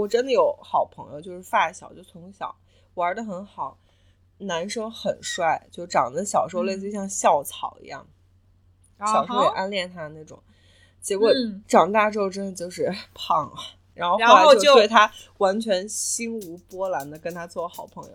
我真的有好朋友，就是发小，就从小玩的很好，男生很帅，就长得小时候类似于像校草一样，小时候也暗恋他的那种，结果长大之后真的就是胖了，然后后来就对他完全心无波澜的跟他做好朋友。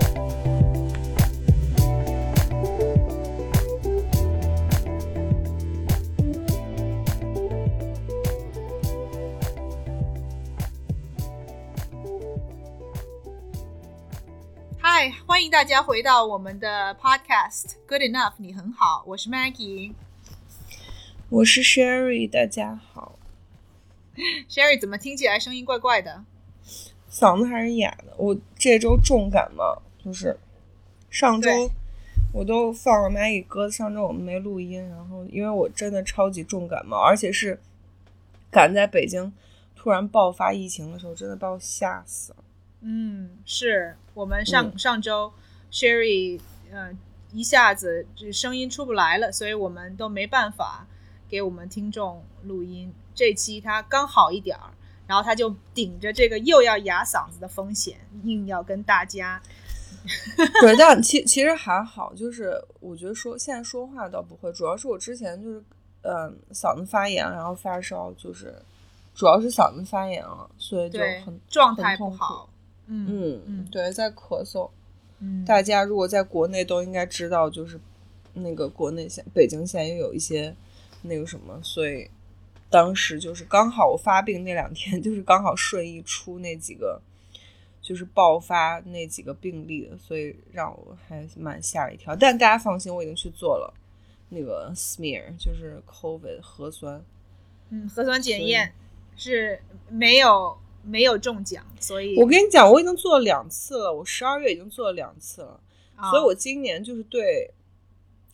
欢迎大家回到我们的 Podcast Good Enough，你很好，我是 Maggie，我是 Sherry，大家好。Sherry 怎么听起来声音怪怪的？嗓子还是哑的。我这周重感冒，就是上周我都放了 Maggie 歌，上周我们没录音，然后因为我真的超级重感冒，而且是赶在北京突然爆发疫情的时候，真的把我吓死了。嗯，是我们上上周，Sherry，嗯，一下子这声音出不来了，所以我们都没办法给我们听众录音。这期他刚好一点儿，然后他就顶着这个又要哑嗓子的风险，硬要跟大家。对，但其其实还好，就是我觉得说现在说话倒不会，主要是我之前就是嗯嗓子发炎，然后发烧，就是主要是嗓子发炎了，所以就很状态不好。嗯嗯，对，在咳嗽。嗯，大家如果在国内都应该知道，就是那个国内现北京现在又有一些那个什么，所以当时就是刚好我发病那两天，就是刚好顺义出那几个就是爆发那几个病例的，所以让我还蛮吓一跳。但大家放心，我已经去做了那个 smear，就是 COVID 核酸。嗯，核酸检验是没有。没有中奖，所以我跟你讲，我已经做了两次了。我十二月已经做了两次了，所以我今年就是对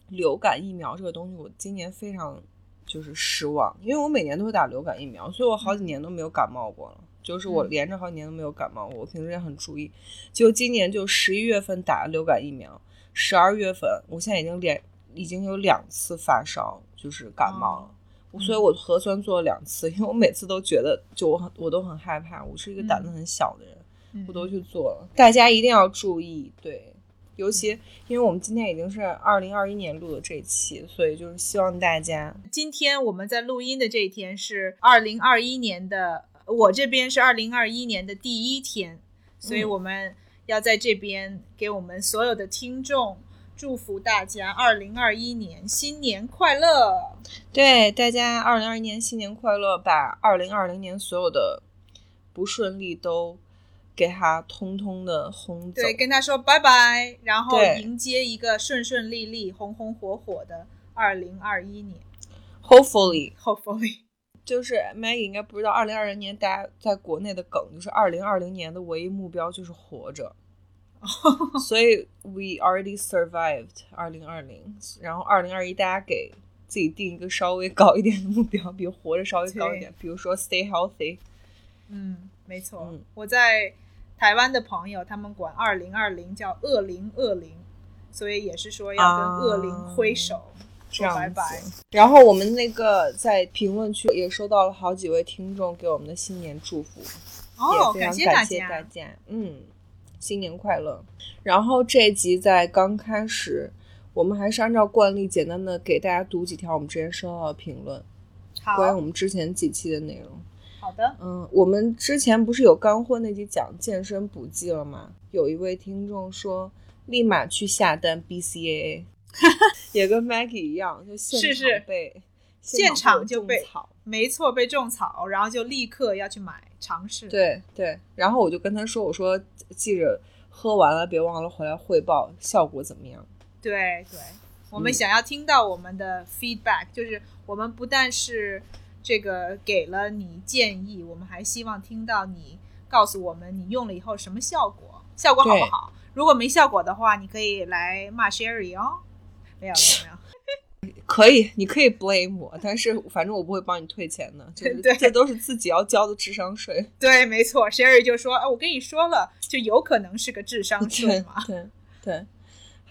流感疫苗这个东西，我今年非常就是失望，因为我每年都会打流感疫苗，所以我好几年都没有感冒过了。就是我连着好几年都没有感冒过，我平时也很注意。就今年就十一月份打了流感疫苗，十二月份我现在已经连已经有两次发烧，就是感冒了。所以我核酸做了两次，因为我每次都觉得，就我很我都很害怕，我是一个胆子很小的人，我都去做了。大家一定要注意，对，尤其因为我们今天已经是二零二一年录的这期，所以就是希望大家，今天我们在录音的这一天是二零二一年的，我这边是二零二一年的第一天，所以我们要在这边给我们所有的听众。祝福大家二零二一年新年快乐！对大家二零二一年新年快乐，把二零二零年所有的不顺利都给他通通的轰走。对，跟他说拜拜，然后迎接一个顺顺利利、红红火火的二零二一年。Hopefully，Hopefully，就是 Maggie 应该不知道，二零二零年大家在国内的梗就是二零二零年的唯一目标就是活着。所以，we already survived 二零二零，然后二零二一，大家给自己定一个稍微高一点的目标，比活着稍微高一点，比如说 stay healthy。嗯，没错。我在台湾的朋友，他们管二零二零叫恶灵恶灵，所以也是说要跟恶灵挥手说拜拜。然后我们那个在评论区也收到了好几位听众给我们的新年祝福，哦，感谢大家，嗯。新年快乐！然后这集在刚开始，我们还是按照惯例简单的给大家读几条我们之前收到的评论，关于我们之前几期的内容。好的，嗯，我们之前不是有干货那集讲健身补剂了吗？有一位听众说立马去下单 BCAA，也跟 Maggie 一样，就现场被现场就被草，没错，被种草，然后就立刻要去买。尝试对对，然后我就跟他说：“我说记着喝完了别忘了回来汇报效果怎么样。”对对，我们想要听到我们的 feedback，、就是我们不但是这个给了你建议，我们还希望听到你告诉我们你用了以后什么效果，效果好不好？如果没效果的话，你可以来骂 Sherry 哦。没有没有没有。可以，你可以 blame 我，但是反正我不会帮你退钱的，就是对这都是自己要交的智商税。对，没错，Sherry 就说：“哎，我跟你说了，就有可能是个智商税嘛。对对，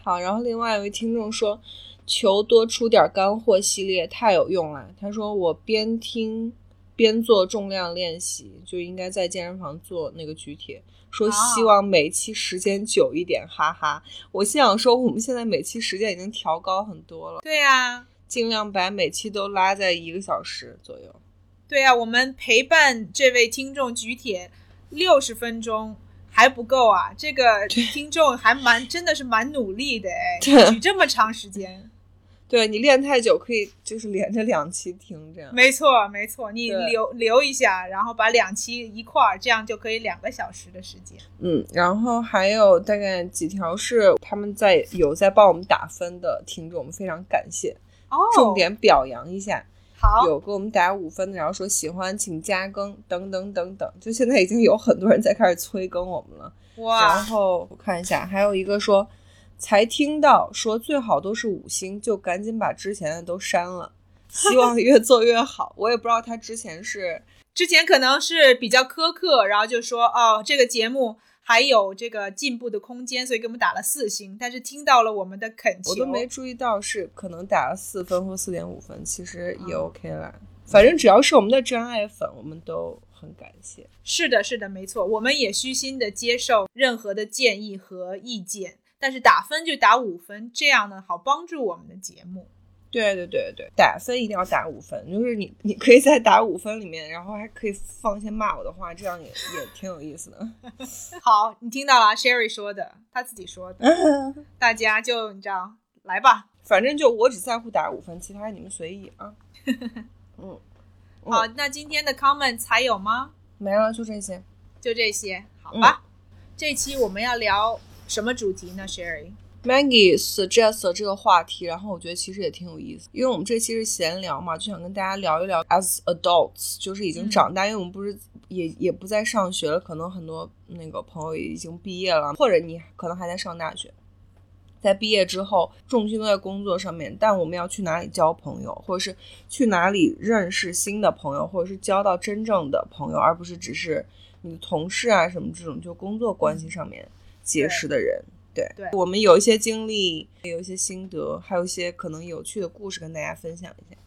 好。然后另外一位听众说，求多出点干货系列太有用了。他说我边听边做重量练习，就应该在健身房做那个举铁。说希望每期时间久一点，哈哈。我心想说，我们现在每期时间已经调高很多了，对呀、尽量把每期都拉在一个小时左右。对呀、我们陪伴这位听众举铁六十分钟还不够啊！这个听众还蛮真的是蛮努力的哎，举这么长时间。对你练太久，可以就是连着两期听这样。没错，没错，你留留一下，然后把两期一块儿，这样就可以两个小时的时间。嗯，然后还有大概几条是他们在有在帮我们打分的听众，我们非常感谢，哦，重点表扬一下。好，有给我们打五分的，然后说喜欢请加更等等等等，就现在已经有很多人在开始催更我们了。哇然，后我看一下，还有一个说才听到说最好都是五星，就赶紧把之前的都删了，希望越做越好。我也不知道他之前是之前可能是比较苛刻，然后就说哦，这个节目还有这个进步的空间，所以给我们打了四星。但是听到了我们的恳求，我都没注意到是可能打了四分或四点五分，其实也嗯 OK 啦。反正只要是我们的真爱粉，我们都很感谢。是的，是的，没错，我们也虚心的接受任何的建议和意见，但是打分就打五分，这样呢好帮助我们的节目。对对对对，打分一定要打五分，就是你你可以在打五分里面，然后还可以放一些骂我的话，这样也也挺有意思的。好，你听到了，Sherry 说的，他自己说的，大家就你知道，来吧。反正就我只在乎打五分，其他你们随意啊。嗯，好，那今天的 comments 还有吗？没了，就这些。就这些，好吧。这期我们要聊什么主题呢，Sherry？Maggie suggest 了这个话题，然后我觉得其实也挺有意思，因为我们这期是闲聊嘛，就想跟大家聊一聊 as adults，就是已经长大，因为我们不是也也不再上学了，可能很多那个朋友也已经毕业了，或者你可能还在上大学。在毕业之后，重心都在工作上面，但我们要去哪里交朋友，或者是去哪里认识新的朋友，或者是交到真正的朋友，而不是只是你的同事啊什么这种就工作关系上面结识的人。对，对我们有一些经历，有一些心得，还有一些可能有趣的故事跟大家分享一下。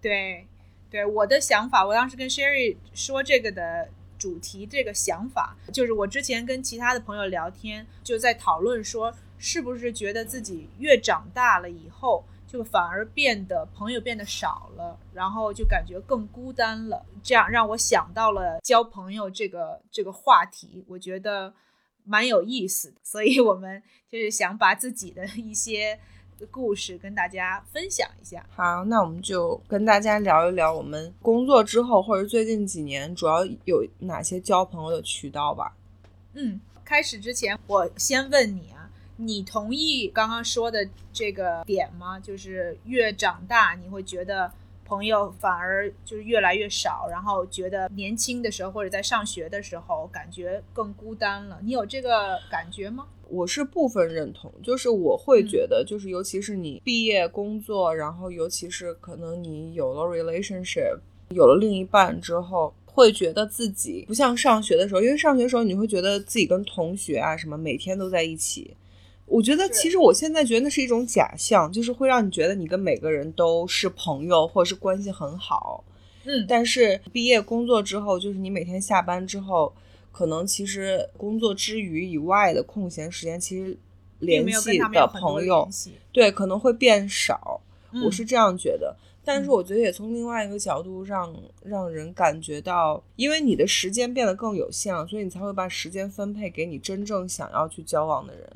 对，对，我的想法，我当时跟 Sherry 说这个的主题，这个想法，就是我之前跟其他的朋友聊天，就在讨论说，是不是觉得自己越长大了以后，就反而变得朋友变得少了，然后就感觉更孤单了。这样让我想到了交朋友这个这个话题，我觉得蛮有意思的，所以我们就是想把自己的 一些故事跟大家分享一下。好，那我们就跟大家聊一聊我们工作之后或者最近几年主要有哪些交朋友的渠道吧。嗯，开始之前，我先问你啊，你同意刚刚说的这个点吗？就是越长大，你会觉得朋友反而就是越来越少，然后觉得年轻的时候或者在上学的时候，感觉更孤单了。你有这个感觉吗？我是部分认同，就是我会觉得，就是尤其是你毕业工作，然后尤其是可能你有了 relationship，有了另一半之后，会觉得自己不像上学的时候，因为上学的时候你会觉得自己跟同学啊什么每天都在一起。我觉得其实我现在觉得那是一种假象，就是会让你觉得你跟每个人都是朋友或者是关系很好。嗯，但是毕业工作之后，就是你每天下班之后，可能其实工作之余以外的空闲时间，其实联系的朋友。对可能会变少。我嗯是这样觉得。但是嗯我觉得也从另外一个角度让让人感觉到，因为你的时间变得更有限了，所以你才会把时间分配给你真正想要去交往的人。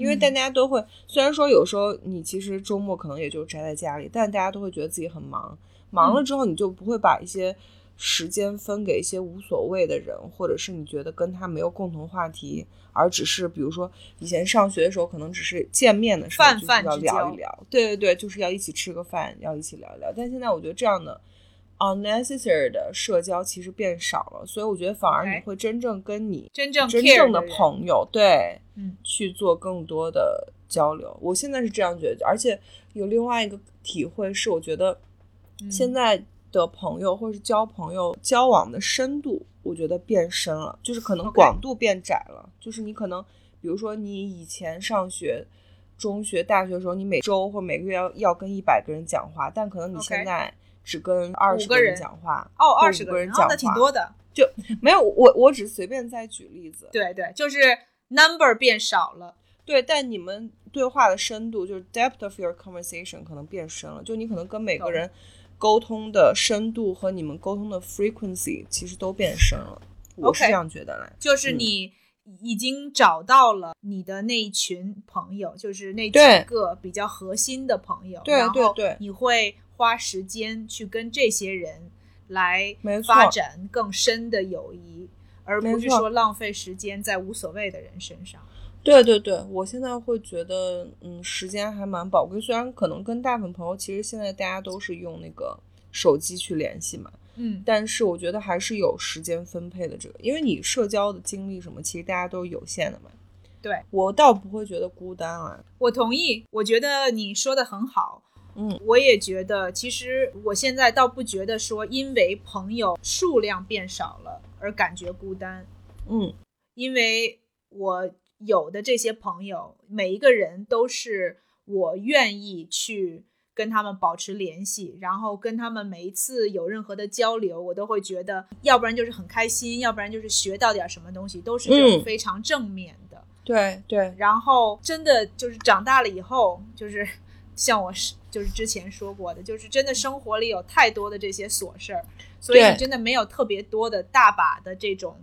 因为嗯大家都会，虽然说有时候你其实周末可能也就宅在家里，但大家都会觉得自己很忙。忙嗯了之后，你就不会把一些时间分给一些无所谓的人，或者是你觉得跟他没有共同话题，而只是比如说以前上学的时候，可能只是见面的时候就是要聊一聊，对对对，就是要一起吃个饭，要一起聊一聊。但现在我觉得这样的 unnecessary 的社交其实变少了，所以我觉得反而你会真正跟你真正真正的朋友对，嗯，去做更多的交流。我现在是这样觉得，而且有另外一个体会是，我觉得嗯现在的朋友或者是交朋友交往的深度，我觉得变深了，就是可能广度变窄了。就是你可能，比如说你以前上学。中学、大学的时候，你每周或每个月要要跟一百个人讲话，但可能你现在只跟二十个人讲话，哦，二十个人讲话，那挺多的。就没有，我我只是随便再举例子。对对，就是 number 变少了。对，但你们对话的深度，就是 depth of your conversation 可能变深了，就你可能跟每个人沟通的深度和你们沟通的 frequency 其实都变深了。我是这样觉得来。就是嗯你已经找到了你的那一群朋友，就是那几个比较核心的朋友，对然后对对你会花时间去跟这些人来没发展更深的友谊，而不是说浪费时间在无所谓的人身上。对对对，我现在会觉得，嗯，时间还蛮宝贵。虽然可能跟大部分朋友，其实现在大家都是用那个手机去联系嘛，嗯，但是我觉得还是有时间分配的这个，因为你社交的精力什么，其实大家都是有限的嘛。对我倒不会觉得孤单啊。我同意，我觉得你说的很好。嗯，我也觉得，其实我现在倒不觉得说因为朋友数量变少了而感觉孤单，嗯，因为我有的这些朋友，每一个人都是我愿意去跟他们保持联系，然后跟他们每一次有任何的交流，我都会觉得，要不然就是很开心，要不然就是学到点什么东西，都是这种嗯。非常正面的。对对，然后真的就是长大了以后，就是 像我是就是之前说过的，就是真的生活里有太多的这些琐事儿，所以你真的没有特别多的大把的这种。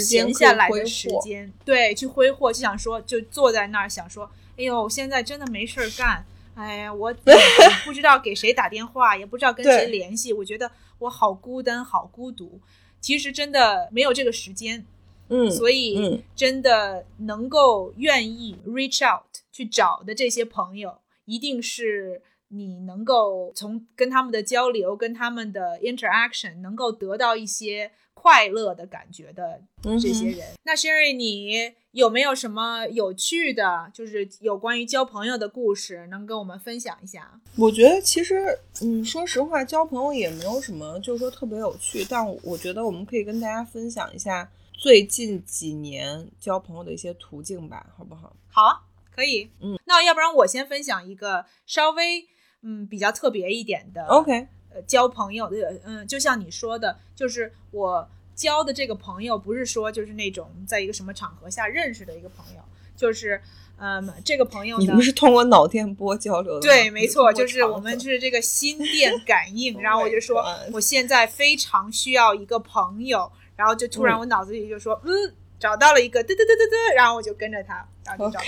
闲下来的时间，对，去挥霍，就想说，就坐在那儿想说，哎呦，我现在真的没事儿干，哎呀，我也 不知道给谁打电话，也不知道跟谁联系，我觉得我好孤单，好孤独。其实真的没有这个时间，嗯，所以嗯真的能够愿意 reach out 去找的这些朋友，一定是你能够从跟他们的交流、跟他们的 interaction 能够得到一些快乐的感觉的这些人。那 Sherry，你有没有什么有趣的，就是有关于交朋友的故事，能跟我们分享一下？我觉得其实，嗯，说实话，交朋友也没有什么，就是说特别有趣。但我觉得我们可以跟大家分享一下最近几年交朋友的一些途径吧，好不好？好啊，可以。嗯，那要不然我先分享一个稍微嗯比较特别一点的 OK，呃交朋友的，嗯，就像你说的，就是我交的这个朋友，不是说就是那种在一个什么场合下认识的一个朋友，就是嗯，这个朋友呢你们，是通过脑电波交流的？对，没错，就是我们是这个心电感应，Oh 然后我就说我现在非常需要一个朋友，然后就突然嗯。我脑子里就说，嗯，找到了一个，嘚嘚嘚嘚嘚，然后我就跟着他，然后就找到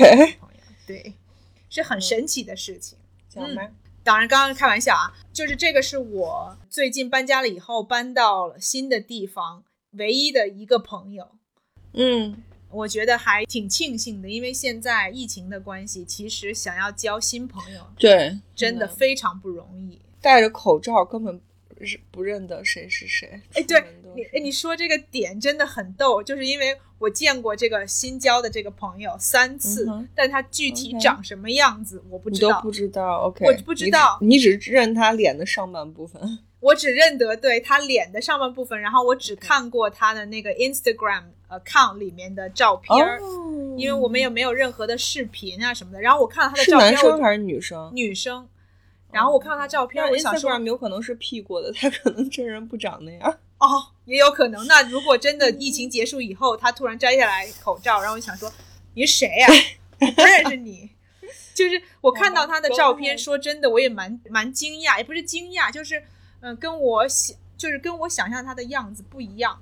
对，是很神奇的事情。讲吧。当然，刚刚开玩笑啊，就是这个是我最近搬家了以后搬到了新的地方唯一的一个朋友，嗯，我觉得还挺庆幸的，因为现在疫情的关系，其实想要交新朋友对，真的非常不容易。戴着口罩根本不是不认得谁是谁。哎，对你，是哎，你说这个点真的很逗，就是因为我见过这个新交的这个朋友三次，嗯但他具体长什么样子我不知道，你都不知道，OK，我不知道你只，认他脸的上半部分。我只认得对他脸的上半部分，然后我只看过他的那个 Instagram account 里面的照片因为我们也没有任何的视频啊什么的，然后我看了他的照片，是男生还是女生？女生，然后我看到他照片，我就想说，Instagram 有可能是 P 过的，他可能真人不长那样。哦，也有可能。那如果真的疫情结束以后，他突然摘下来口罩，然后我就想说，你是谁呀、我不认识你。就是我看到他的照片，说真的，我也蛮蛮惊讶，也不是惊讶，就是嗯、呃跟我想，就是跟我想象他的样子不一样。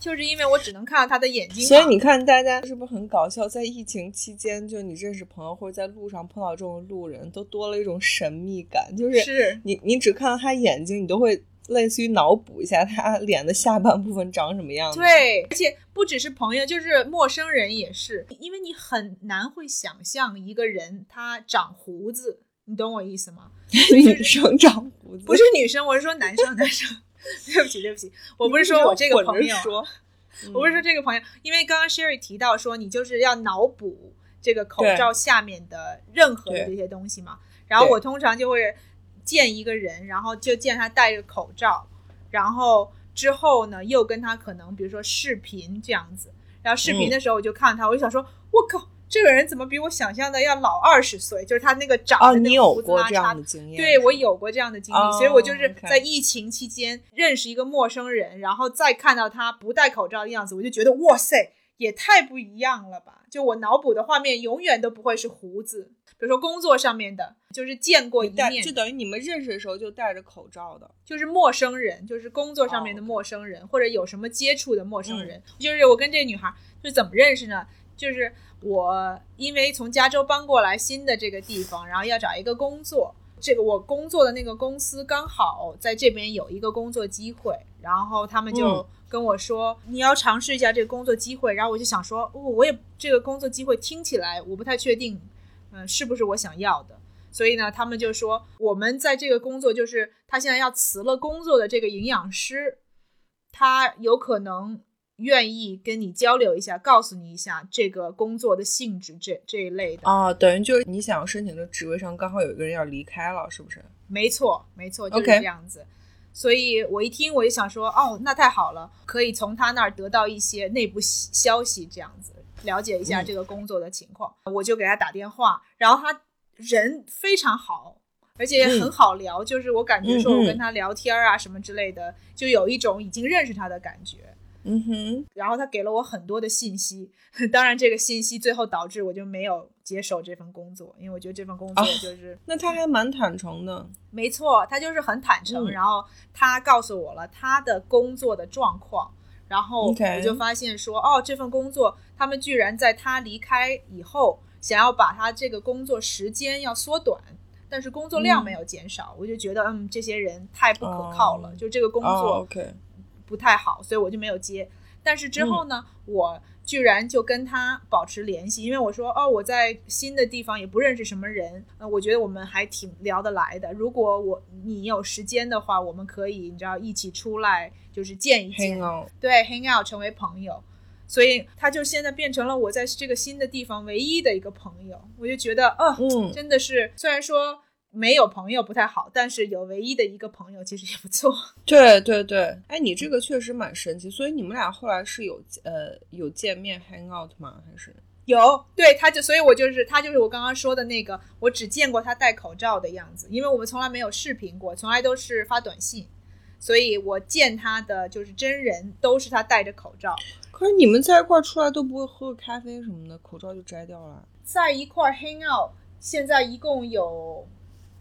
就是因为我只能看到他的眼睛，所以你看，大家是不是很搞笑？在疫情期间，就你认识朋友或者在路上碰到这种路人，都多了一种神秘感。就是是你，你只看到他眼睛，你都会类似于脑补一下他 脸的下半部分长什么样子。对，而且不只是朋友，就是陌生人也是，因为你很难会想象一个人他长胡子，你懂我意思吗？女生长胡子不是女生，我是说男生，男生。对不起，对不起，我不是说我这个朋友，说，我不是说这个朋友，因为刚刚 Sherry 提到说，你就是要脑补这个口罩下面的任何的这些东西嘛。然后我通常就会见一个人，然后就见他戴着口罩，然后之后呢又跟他可能比如说视频这样子，然后视频的时候我就看他，我就想说，我靠。这个人怎么比我想象的要老二十岁？就是他那个长的那个胡子拉碴。对我有过这样的经历，所以我就是在疫情期间认识一个陌生人，然后再看到他不戴口罩的样子，我就觉得哇塞，也太不一样了吧！就我脑补的画面永远都不会是胡子。比如说工作上面的，就是见过一面，就等于你们认识的时候就戴着口罩的，就是陌生人，就是工作上面的陌生人，或者有什么接触的陌生人。就是我跟这个女孩是怎么认识呢？就是。我因为从加州搬过来新的这个地方，然后要找一个工作。这个我工作的那个公司刚好在这边有一个工作机会，然后他们就跟我说你要尝试一下这个工作机会。然后我就想说，哦，我也这个工作机会听起来我不太确定，嗯，是不是我想要的？所以呢，他们就说我们在这个工作就是他现在要辞了工作的这个营养师，他有可能。愿意跟你交流一下，告诉你一下这个工作的性质，这这一类的啊，等于就是你想要申请的职位上刚好有一个人要离开了，是不是？没错，没错，就是这样子。所以我一听，我就想说，哦，那太好了，可以从他那儿得到一些内部消息，这样子了解一下这个工作的情况。我就给他打电话，然后他人非常好，而且很好聊，就是我感觉说我跟他聊天啊什么之类的，就有一种已经认识他的感觉。嗯哼，然后他给了我很多的信息，当然这个信息最后导致我就没有接手这份工作，因为我觉得这份工作就是，那他还蛮坦诚的，没错，他就是很坦诚，然后他告诉我了他的工作的状况，然后我就发现说，哦，这份工作他们居然在他离开以后，想要把他这个工作时间要缩短，但是工作量没有减少，我就觉得，嗯，这些人太不可靠了，就这个工作。不太好，所以我就没有接。但是之后呢，我居然就跟他保持联系，因为我说哦，我在新的地方也不认识什么人，呃，我觉得我们还挺聊得来的。如果我你有时间的话，我们可以你知道一起出来，就是见一见，对，hang out 成为朋友。所以他就现在变成了我在这个新的地方唯一的一个朋友。我就觉得，呃，真的是，虽然说。没有朋友不太好，但是有唯一的一个朋友其实也不错。对对对，哎，你这个确实蛮神奇。所以你们俩后来是有呃有见面 hang out 吗？还是有？对，他就所以，我就是他就是我刚刚说的那个，我只见过他戴口罩的样子，因为我们从来没有视频过，从来都是发短信，所以我见他的就是真人都是他戴着口罩。可是你们在一块出来都不会喝个咖啡什么的，口罩就摘掉了。在一块 hang out，现在一共有。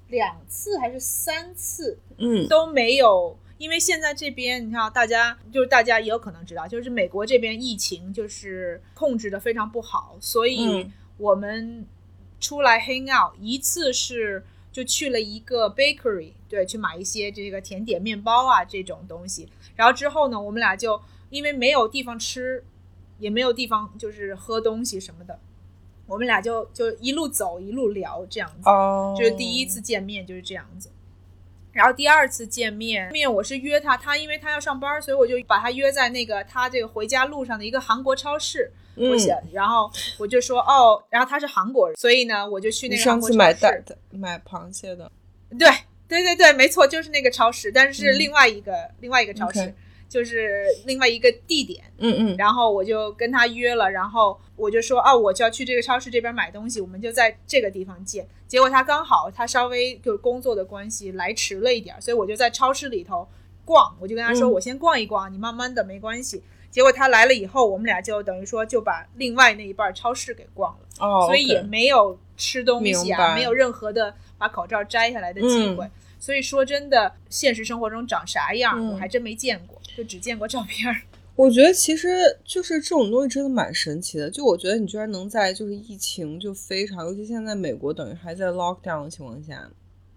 两次还是三次，嗯，都没有，因为现在这边你看，大家就是大家也有可能知道，就是美国这边疫情就是控制的非常不好，所以我们出来 hang out 一次是就去了一个 bakery，对，去买一些这个甜点、面包啊这种东西，然后之后呢，我们俩就因为没有地方吃，也没有地方就是喝东西什么的。我们俩就就一路走一路聊这样子，就是第一次见面就是这样子。然后第二次见面面我是约他，他因为他要上班，所以我就把他约在那个他这个回家路上的一个韩国超市。我想，然后我就说哦，然后他是韩国人，所以呢我就去那个上次买蛋买螃蟹的，对对对对，没错，就是那个超市，但是是另外一个另外一个超市。就是另外一个地点，嗯嗯，然后我就跟他约了，然后我就说，哦，我就要去这个超市这边买东西，我们就在这个地方见。结果他刚好他稍微就是工作的关系来迟了一点，所以我就在超市里头逛，我就跟他说，我先逛一逛，你慢慢的没关系。结果他来了以后，我们俩就等于说就把另外那一半超市给逛了，哦，所以也没有吃东西啊，没有任何的把口罩摘下来的机会。所以说真的，现实生活中长啥样，我还真没见过。就只见过照片儿，我觉得其实就是这种东西真的蛮神奇的。就我觉得你居然能在就是疫情就非常，尤其现在美国等于还在 lockdown 的情况下，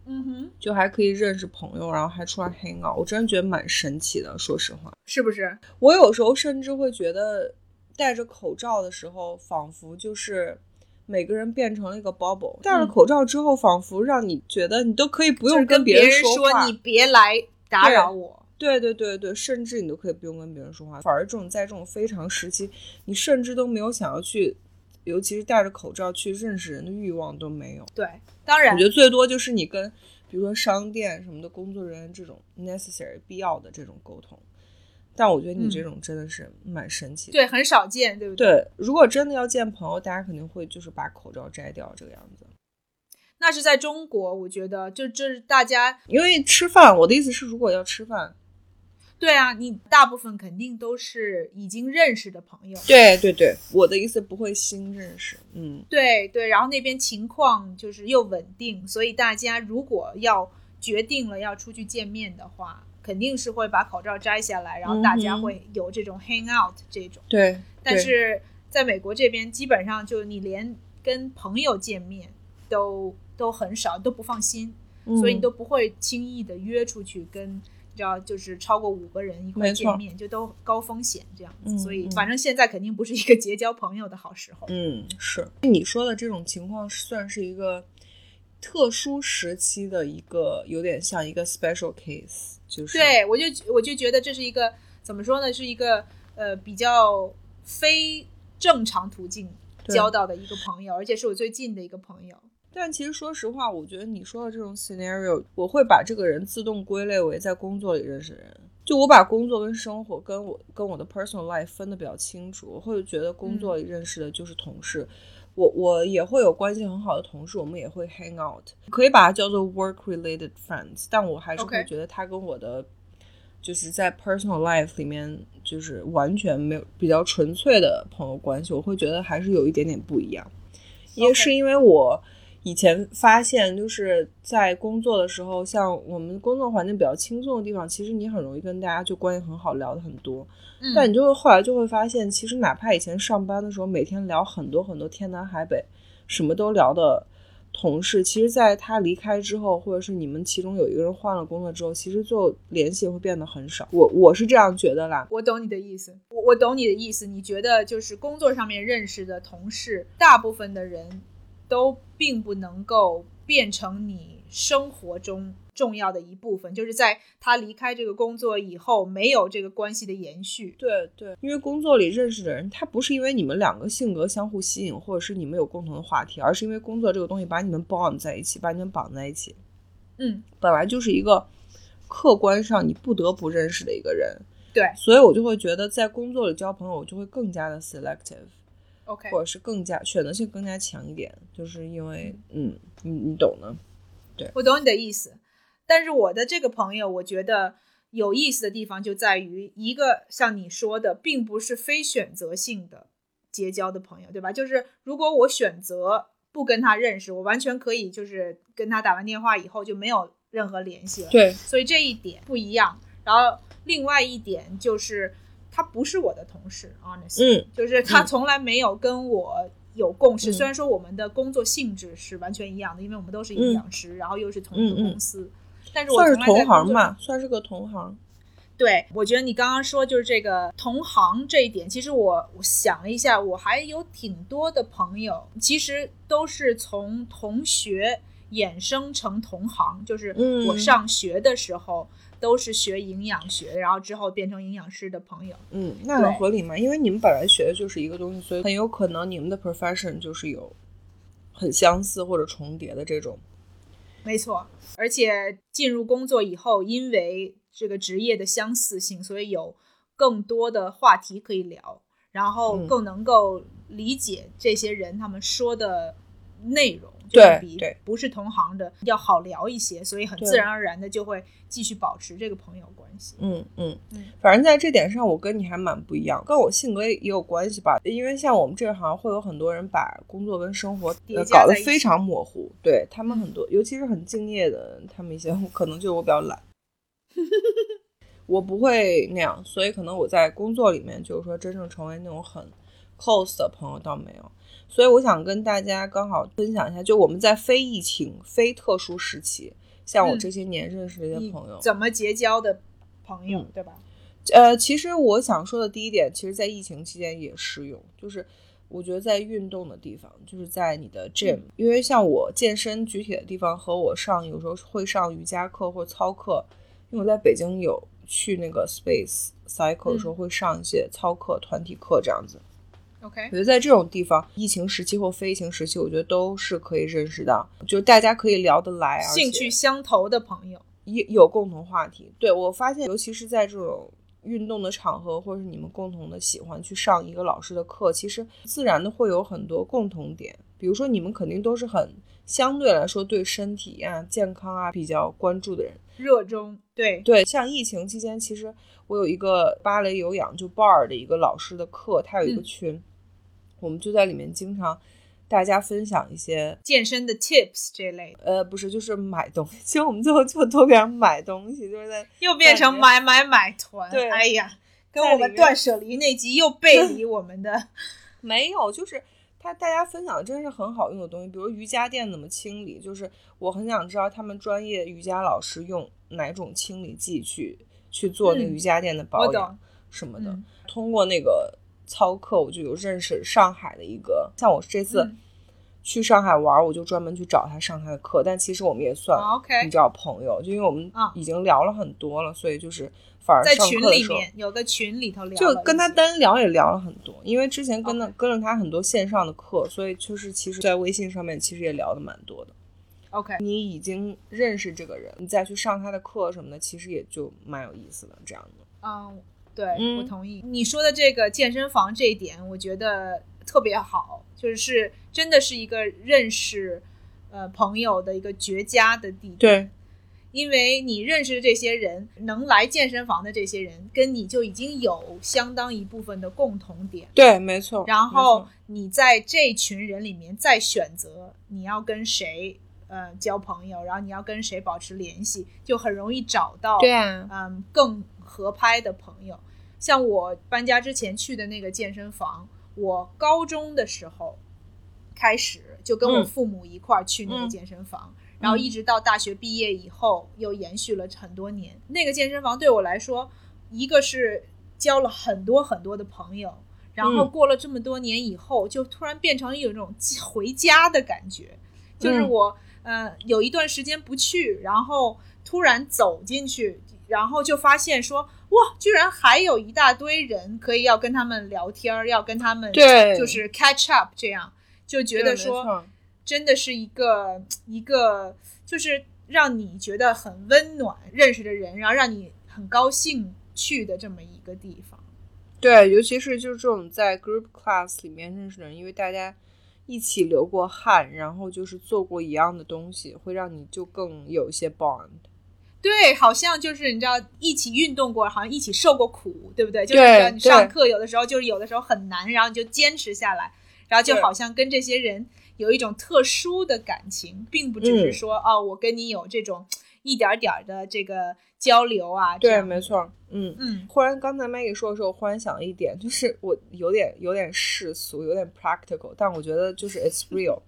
嗯哼，就还可以认识朋友，然后还出来 hang out，我真的觉得蛮神奇的。说实话，是不是？我有时候甚至会觉得戴着口罩的时候，仿佛就是每个人变成了一个 bubble。戴了口罩之后，仿佛让你觉得你都可以不用跟别人说话，你别来打扰我。对对对对，甚至你都可以不用跟别人说话，反而这种在这种非常时期，你甚至都没有想要去，尤其是戴着口罩去认识人的欲望都没有。对，当然，我觉得最多就是你跟比如说商店什么的工作人员这种 necessary 必要的这种沟通。但我觉得你这种真的是蛮神奇的，对，很少见，对不对？对，如果真的要见朋友，大家肯定会就是把口罩摘掉这个样子。那是在中国，我觉得就就是大家因为吃饭，我的意思是，如果要吃饭。对啊，你大部分肯定都是已经认识的朋友。对对对，我的意思不会新认识。嗯，对对，然后那边情况就是又稳定，所以大家如果要决定了要出去见面的话，肯定是会把口罩摘下来，然后大家会有这种 hang out 这种。对，但是在美国这边，基本上就你连跟朋友见面都都很少，都不放心，所以你都不会轻易的约出去跟。知道，就是超过五个人一块见面，就都高风险这样子，所以反正现在肯定不是一个结交朋友的好时候。嗯，是你说的这种情况，算是一个特殊时期的一个，有点像一个 special case。就是对我就我就觉得这是一个怎么说呢，是一个呃比较非正常途径交到的一个朋友，而且是我最近的一个朋友。但其实说实话，我觉得你说的这种 scenario，我会把这个人自动归类为在工作里认识的人。就我把工作跟生活跟我跟我的 personal life 分的比较清楚，我会觉得工作里认识的就是同事。我我也会有关系很好的同事，我们也会 hang out，可以把它叫做 work related friends。但我还是会觉得他跟我的就是在 personal life 里面就是完全没有比较纯粹的朋友关系，我会觉得还是有一点点不一样。也是因为我。以前发现就是在工作的时候，像我们工作环境比较轻松的地方，其实你很容易跟大家就关系很好，聊的很多。嗯，但你就会后来就会发现，其实哪怕以前上班的时候每天聊很多很多天南海北，什么都聊的同事，其实在他离开之后，或者是你们其中有一个人换了工作之后，其实就联系会变得很少。我我是这样觉得啦。我懂你的意思，我我懂你的意思。你觉得就是工作上面认识的同事，大部分的人。都并不能够变成你生活中重要的一部分，就是在他离开这个工作以后，没有这个关系的延续。对对，因为工作里认识的人，他不是因为你们两个性格相互吸引，或者是你们有共同的话题，而是因为工作这个东西把你们 bond 在一起，把你们绑在一起。嗯，本来就是一个客观上你不得不认识的一个人。对，所以我就会觉得在工作里交朋友，我就会更加的 selective。OK，或者是更加选择性更加强一点，就是因为，嗯，你你懂的，对我懂你的意思。但是我的这个朋友，我觉得有意思的地方就在于，一个像你说的，并不是非选择性的结交的朋友，对吧？就是如果我选择不跟他认识，我完全可以就是跟他打完电话以后就没有任何联系了。对，所以这一点不一样。然后另外一点就是。他不是我的同事，honestly，嗯，就是他从来没有跟我有共识。虽然说我们的工作性质是完全一样的，因为我们都是营养师，然后又是同一个公司，但是我算是同行嘛，算是个同行。对，我觉得你刚刚说就是这个同行这一点，其实我我想了一下，我还有挺多的朋友，其实都是从同学衍生成同行，就是我上学的时候。都是学营养学，然后之后变成营养师的朋友。嗯，那很合理嘛，因为你们本来学的就是一个东西，所以很有可能你们的 profession 就是有很相似或者重叠的这种。没错，而且进入工作以后，因为这个职业的相似性，所以有更多的话题可以聊，然后更能够理解这些人他们说的内容。对，比不是同行的要好聊一些，所以很自然而然的就会继续保持这个朋友关系。嗯嗯嗯，反正在这点上我跟你还蛮不一样，跟我性格也有关系吧。因为像我们这行会有很多人把工作跟生活搞得非常模糊，对他们很多，尤其是很敬业的，他们一些可能就我比较懒，我不会那样，所以可能我在工作里面就是说真正成为那种很 close 的朋友倒没有。所以我想跟大家刚好分享一下，就我们在非疫情、非特殊时期，像我这些年认识的一些朋友，怎么结交的朋友，嗯对吧？呃，其实我想说的第一点，其实在疫情期间也适用，就是我觉得在运动的地方，就是在你的 gym，、因为像我健身举铁的地方和我上有时候会上瑜伽课或操课，因为我在北京有去那个 Space Cycle 的时候会上一些操课、团体课这样子。OK，我觉得在这种地方，疫情时期或非疫情时期，我觉得都是可以认识到，就是大家可以聊得来，兴趣相投的朋友，也有共同话题。对我发现，尤其是在这种运动的场合，或者是你们共同的喜欢去上一个老师的课，其实自然的会有很多共同点。比如说，你们肯定都是很相对来说对身体啊、健康啊比较关注的人。热衷对对，像疫情期间，其实我有一个芭蕾有氧就 bar 的一个老师的课，他有一个嗯群，我们就在里面经常大家分享一些健身的 tips 这类的，呃，不是，就是买东西。其实我们最后就都给人买东西，就是在又变成买买买团。对哎呀，跟我们断舍离那集又背离 我们的。没有，就是他大家分享的真是很好用的东西，比如瑜伽垫怎么清理，就是我很想知道他们专业瑜伽老师用哪种清理剂去去做那瑜伽垫的保养什么的。嗯通过那个操课，我就有认识上海的一个，像我这次嗯去上海玩，我就专门去找他上他的课，但其实我们也算你知道朋友，就因为我们啊已经聊了很多了，所以就是反而在群。里面有个群里头聊就，跟他单聊也聊了很多，因为之前跟了跟了他很多线上的课，所以就是其实，在微信上面其实也聊的蛮多的。OK，你已经认识这个人，你再去上他的课什么的，其实也就蛮有意思的。这样的，嗯，对，嗯我同意你说的这个健身房这一点，我觉得特别好，就是真的是一个认识呃朋友的一个绝佳的地点。对，因为你认识的这些人，能来健身房的这些人，跟你就已经有相当一部分的共同点。对，没错。然后你在这群人里面再选择你要跟谁呃交朋友，然后你要跟谁保持联系，就很容易找到对啊，嗯更合拍的朋友。像我搬家之前去的那个健身房，我高中的时候开始就跟我嗯。父母一块儿去那个嗯。健身房，然后一直到大学毕业以后，又延续了很多年。那个健身房对我来说，一个是交了很多很多的朋友，然后嗯。过了这么多年以后，就突然变成有一种回家的感觉，就是嗯。我、呃有一段时间不去，然后突然走进去，然后就发现说哇，居然还有一大堆人可以要跟他们聊天儿，要跟他们对就是 catch up，这样就觉得说真的是一个一个就是让你觉得很温暖认识的人，然后让你很高兴去的这么一个地方。对，尤其是就是这种在 group class 里面认识的人，因为大家一起流过汗，然后就是做过一样的东西，会让你就更有一些 bond。对，好像就是你知道一起运动过，好像一起受过苦，对不对？就是对你上课有的时候就是有的时候很难，然后你就坚持下来，然后就好像跟这些人有一种特殊的感情，并不只是嗯说、哦，我跟你有这种一点儿点儿的这个交流啊。对，没。错，嗯。嗯忽然刚才 Maggie 说的时候，忽然想了一点，就是我有点有点世俗，有点 practical，但我觉得就是 it's real，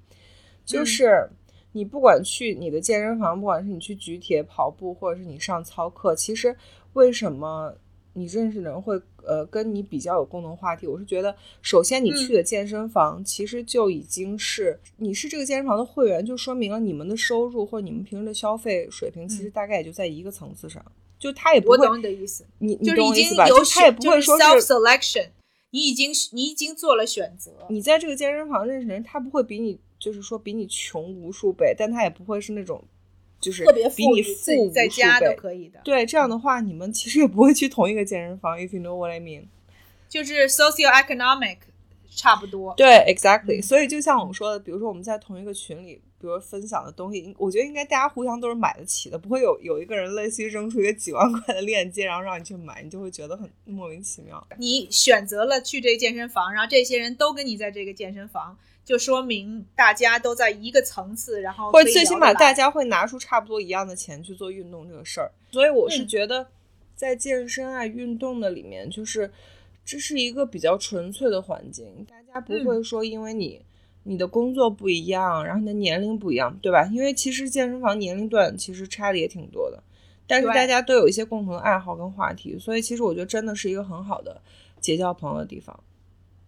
就是你不管去你的健身房，不管是你去举铁、跑步，或者是你上操课，其实为什么你认识的人会呃跟你比较有共同话题？我是觉得，首先你去的健身房其实就已经是、你是这个健身房的会员，就说明了你们的收入或者你们平时的消费水平，其实嗯大概也就在一个层次上。就他也不会我会，懂你的意思，你你就是已经懂我意思吧？他也不会说 self 是 selection，你已经你已经做了选择。你在这个健身房认识的人，他不会比你就是说比你穷无数倍，但他也不会是那种就是特别比你富在家都倍。可以的，对，这样的话，你们其实也不会去同一个健身房，if you know what I mean。就是 socioeconomic 差不多。对，exactly。所以就像我们说的，比如说我们在同一个群里，比如分享的东西，我觉得应该大家互相都是买得起的，不会有有一个人类似于扔出一个几万块的链接，然后让你去买，你就会觉得很莫名其妙。你选择了去这个健身房，然后这些人都跟你在这个健身房，就说明大家都在一个层次，然后或者最起码大家会拿出差不多一样的钱去做运动这个事儿。所以我是嗯觉得，在健身啊、运动的里面，就是这是一个比较纯粹的环境，大家不嗯会说因为你你的工作不一样，然后你的年龄不一样，对吧？因为其实健身房年龄段其实差的也挺多的，但是大家都有一些共同的爱好跟话题，所以其实我觉得真的是一个很好的结交朋友的地方。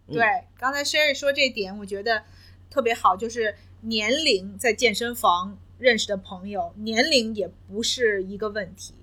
嗯对，刚才 Sherry 说这点，我觉得特别好，就是年龄在健身房认识的朋友，年龄也不是一个问题。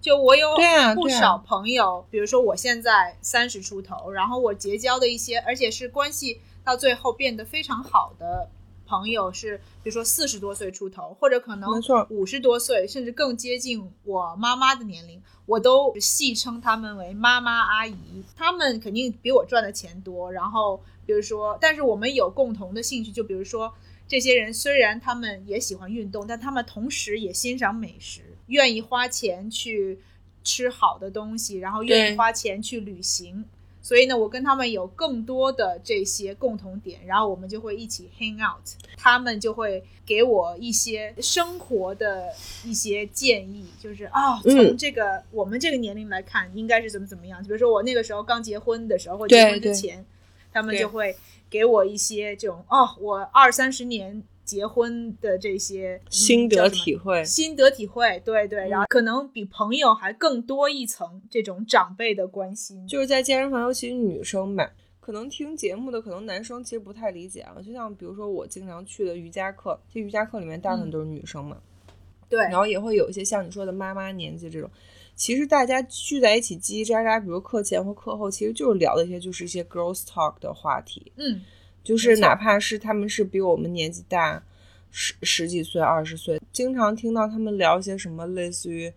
就我有不少朋友，比如说我现在三十出头，然后我结交的一些，而且是关系到最后变得非常好的朋友是，比如说四十多岁出头，或者可能五十多岁，甚至更接近我妈妈的年龄，我都戏称他们为妈妈阿姨。他们肯定比我赚的钱多，然后比如说，但是我们有共同的兴趣，就比如说这些人虽然他们也喜欢运动，但他们同时也欣赏美食，愿意花钱去吃好的东西，然后愿意花钱去旅行。所以呢，我跟他们有更多的这些共同点，然后我们就会一起 hang out，他们就会给我一些生活的一些建议，就是啊、嗯。从这个、我们这个年龄来看，应该是怎么怎么样。比如说我那个时候刚结婚的时候，或对结婚之对。前，他们就会给我一些这种哦，我二三十年结婚的这些、嗯心得体会，心得体会，对对，嗯。然后可能比朋友还更多一层这种长辈的关心。就是在健身房，尤其是女生嘛，可能听节目的可能男生其实不太理解啊。就像比如说我经常去的瑜伽课，这瑜伽课里面大部分都是女生嘛，对，然后也会有一些像你说的妈妈年纪这种。其实大家聚在一起叽叽喳喳，比如课前或课后，其实就是聊的一些就是一些 girls talk 的话题，嗯，就是哪怕是他们是比我们年纪大十十几岁、二十岁，经常听到他们聊一些什么类似于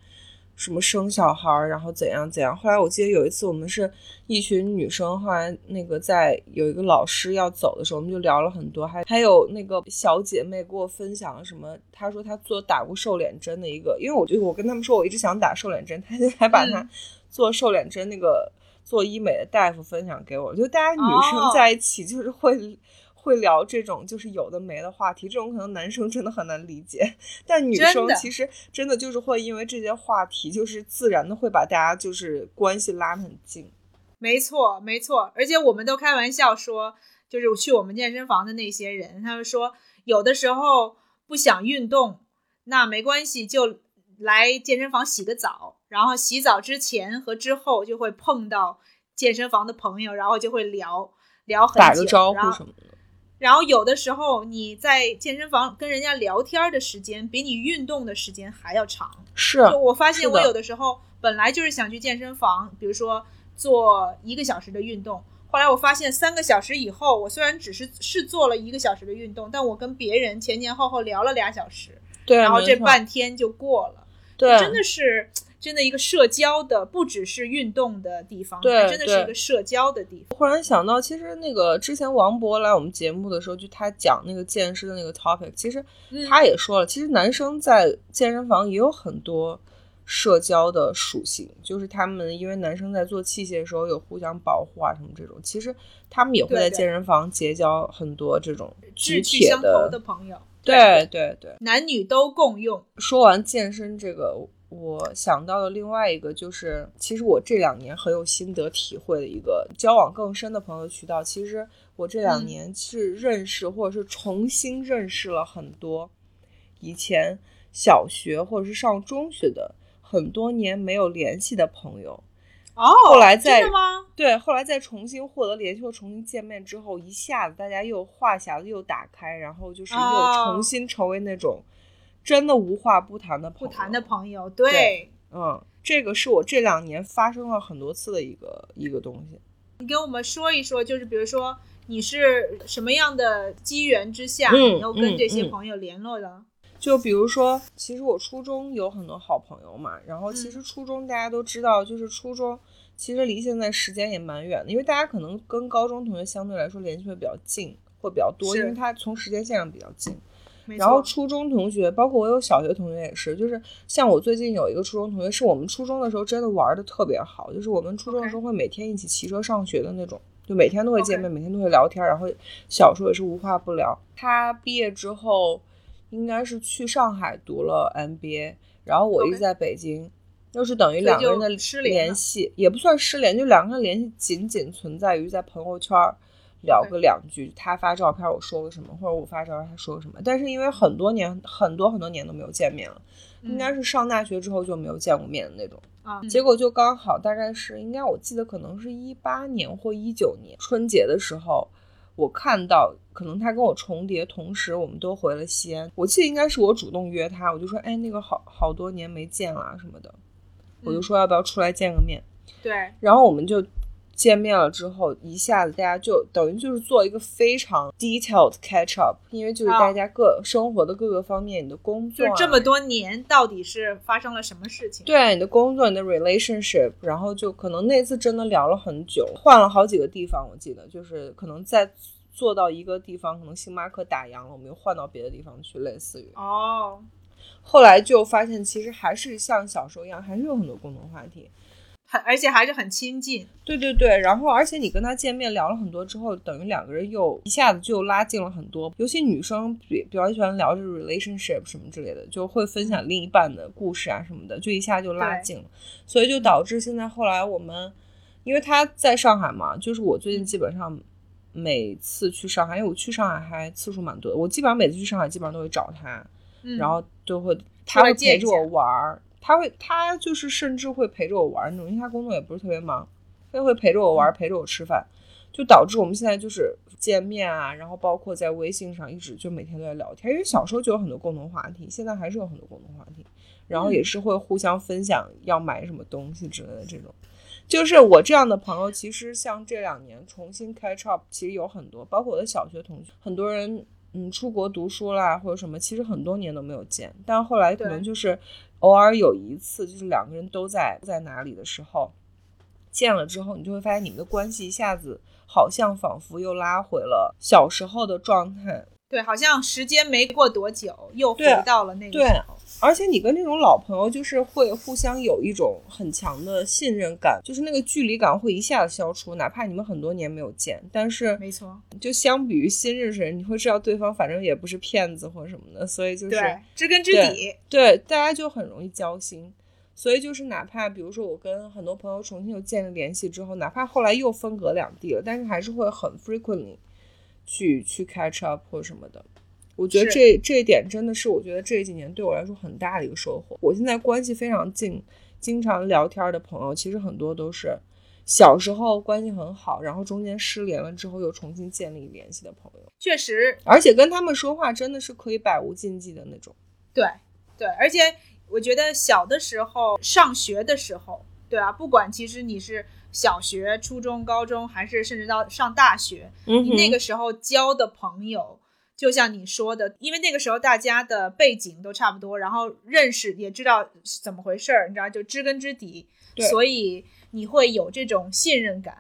什么生小孩儿，然后怎样怎样。后来我记得有一次我们是一群女生，后来那个在有一个老师要走的时候，我们就聊了很多，还还有那个小姐妹给我分享了什么，她说她做打过瘦脸针的一个，因为我就我跟他们说我一直想打瘦脸针，她就还把她嗯做瘦脸针那个做医美的大夫分享给我，就大家女生哦在一起就是会。会聊这种就是有的没的话题，这种可能男生真的很难理解，但女生其实真的就是会因为这些话题，就是自然的会把大家就是关系拉得很近。没错，没错，而且我们都开玩笑说，就是去我们健身房的那些人，他们说有的时候不想运动，那没关系，就来健身房洗个澡，然后洗澡之前和之后就会碰到健身房的朋友，然后就会聊聊很久，打个招然后呼什么的。然后有的时候你在健身房跟人家聊天的时间，比你运动的时间还要长。是就我发现我有的时候本来就是想去健身房，比如说做一个小时的运动，后来我发现三个小时以后，我虽然只是是做了一个小时的运动，但我跟别人前前后后聊了俩小时，对，然后这半天就过了。对真的是真的一个社交的，不只是运动的地方，对它真的是一个社交的地方。忽然想到，其实那个之前王博来我们节目的时候，就他讲那个健身的那个 topic，其实嗯他也说了，其实男生在健身房也有很多社交的属性，就是他们因为男生在做器械的时候有互相保护啊什么这种，其实他们也会在健身房结交很多这种举志趣相投的朋友，对对对。男女都共用。说完健身这个，我想到的另外一个就是，其实我这两年很有心得体会的一个交往更深的朋友渠道。其实我这两嗯年是认识或者是重新认识了很多以前小学或者是上中学的很多年没有联系的朋友。哦，后来在吗？对，后来再重新获得联系或重新见面之后，一下子大家又话匣子又打开，然后就是又哦重新成为那种真的无话不谈的朋友。不谈的朋友，对。对嗯，这个是我这两年发生了很多次的一个一个东西。你给我们说一说，就是比如说你是什么样的机缘之下，嗯你又跟这些朋友联络的？就比如说，其实我初中有很多好朋友嘛，然后其嗯实初中大家都知道，就是初中其实离现在时间也蛮远的，因为大家可能跟高中同学相对来说联系会比较近，会比较多，因为他从时间线上比较近。没然后，初中同学，包括我有小学同学也是，就是像我最近有一个初中同学，是我们初中的时候真的玩的特别好，就是我们初中的时候会每天一起骑车上学的那种，就每天都会见面每天都会聊天，然后小时候也是无话不聊。他毕业之后应该是去上海读了 MBA，然后我一直在北京。就是等于两个人的失联系，也不算失联，就两个人联系仅仅存在于在朋友圈儿聊个两句，他发照片我说个什么，或者我发照片他说个什么。但是因为很多年很多很多年都没有见面了，应该是上大学之后就没有见过面的那种。啊，结果就刚好大概是应该我记得可能是一八年或一九年春节的时候，我看到可能他跟我重叠，同时我们都回了西安。我记得应该是我主动约他，我就说哎那个好好多年没见了什么的，我就说要不要出来见个面。对，然后我们就见面了之后，一下子大家就等于就是做一个非常 detailed catch up，因为就是大家各生活的各个方面，你的工作、啊，就这么多年到底是发生了什么事情？对你的工作、你的 relationship，然后就可能那次真的聊了很久，换了好几个地方，我记得就是可能在做到一个地方，可能星巴克打烊了，我们又换到别的地方去，类似于哦。后来就发现，其实还是像小时候一样，还是有很多共同话题。很而且还是很亲近，对对对，然后而且你跟他见面聊了很多之后，等于两个人又一下子就拉近了很多。尤其女生比比较喜欢聊这 relationship 什么之类的，就会分享另一半的故事啊什么的，就一下就拉近了。所以就导致现在后来我们，因为他在上海嘛，就是我最近基本上每次去上海，因为我去上海还次数蛮多的，我基本上每次去上海基本上都会找他，嗯、然后就会他会陪着我玩儿。他会，他就是甚至会陪着我玩那种，因为他工作也不是特别忙，他会陪着我玩，陪着我吃饭，就导致我们现在就是见面啊，然后包括在微信上一直就每天都在聊天，因为小时候就有很多共同话题，现在还是有很多共同话题，然后也是会互相分享要买什么东西之类的这种。就是我这样的朋友，其实像这两年重新 catch up，其实有很多，包括我的小学同学，很多人嗯出国读书啦或者什么，其实很多年都没有见，但后来可能就是。偶尔有一次，就是两个人都在在哪里的时候，见了之后，你就会发现你们的关系一下子好像仿佛又拉回了小时候的状态。对，好像时间没过多久，又回到了那个时候。而且你跟那种老朋友，就是会互相有一种很强的信任感，就是那个距离感会一下子消除，哪怕你们很多年没有见，但是没错，就相比于新认识人，你会知道对方反正也不是骗子或者什么的，所以就是知根知底，对大家就很容易交心。所以就是哪怕比如说我跟很多朋友重新又建立联系之后，哪怕后来又分隔两地了，但是还是会很 frequently 去去 catch up 或什么的。我觉得这这一点真的是，我觉得这几年对我来说很大的一个收获。我现在关系非常近，经常聊天的朋友，其实很多都是小时候关系很好，然后中间失联了之后又重新建立联系的朋友。确实，而且跟他们说话真的是可以百无禁忌的那种。对对，而且我觉得小的时候上学的时候，对啊，不管其实你是小学、初中、高中，还是甚至到上大学，嗯、你那个时候交的朋友。就像你说的，因为那个时候大家的背景都差不多，然后认识也知道怎么回事儿，你知道就知根知底，所以你会有这种信任感。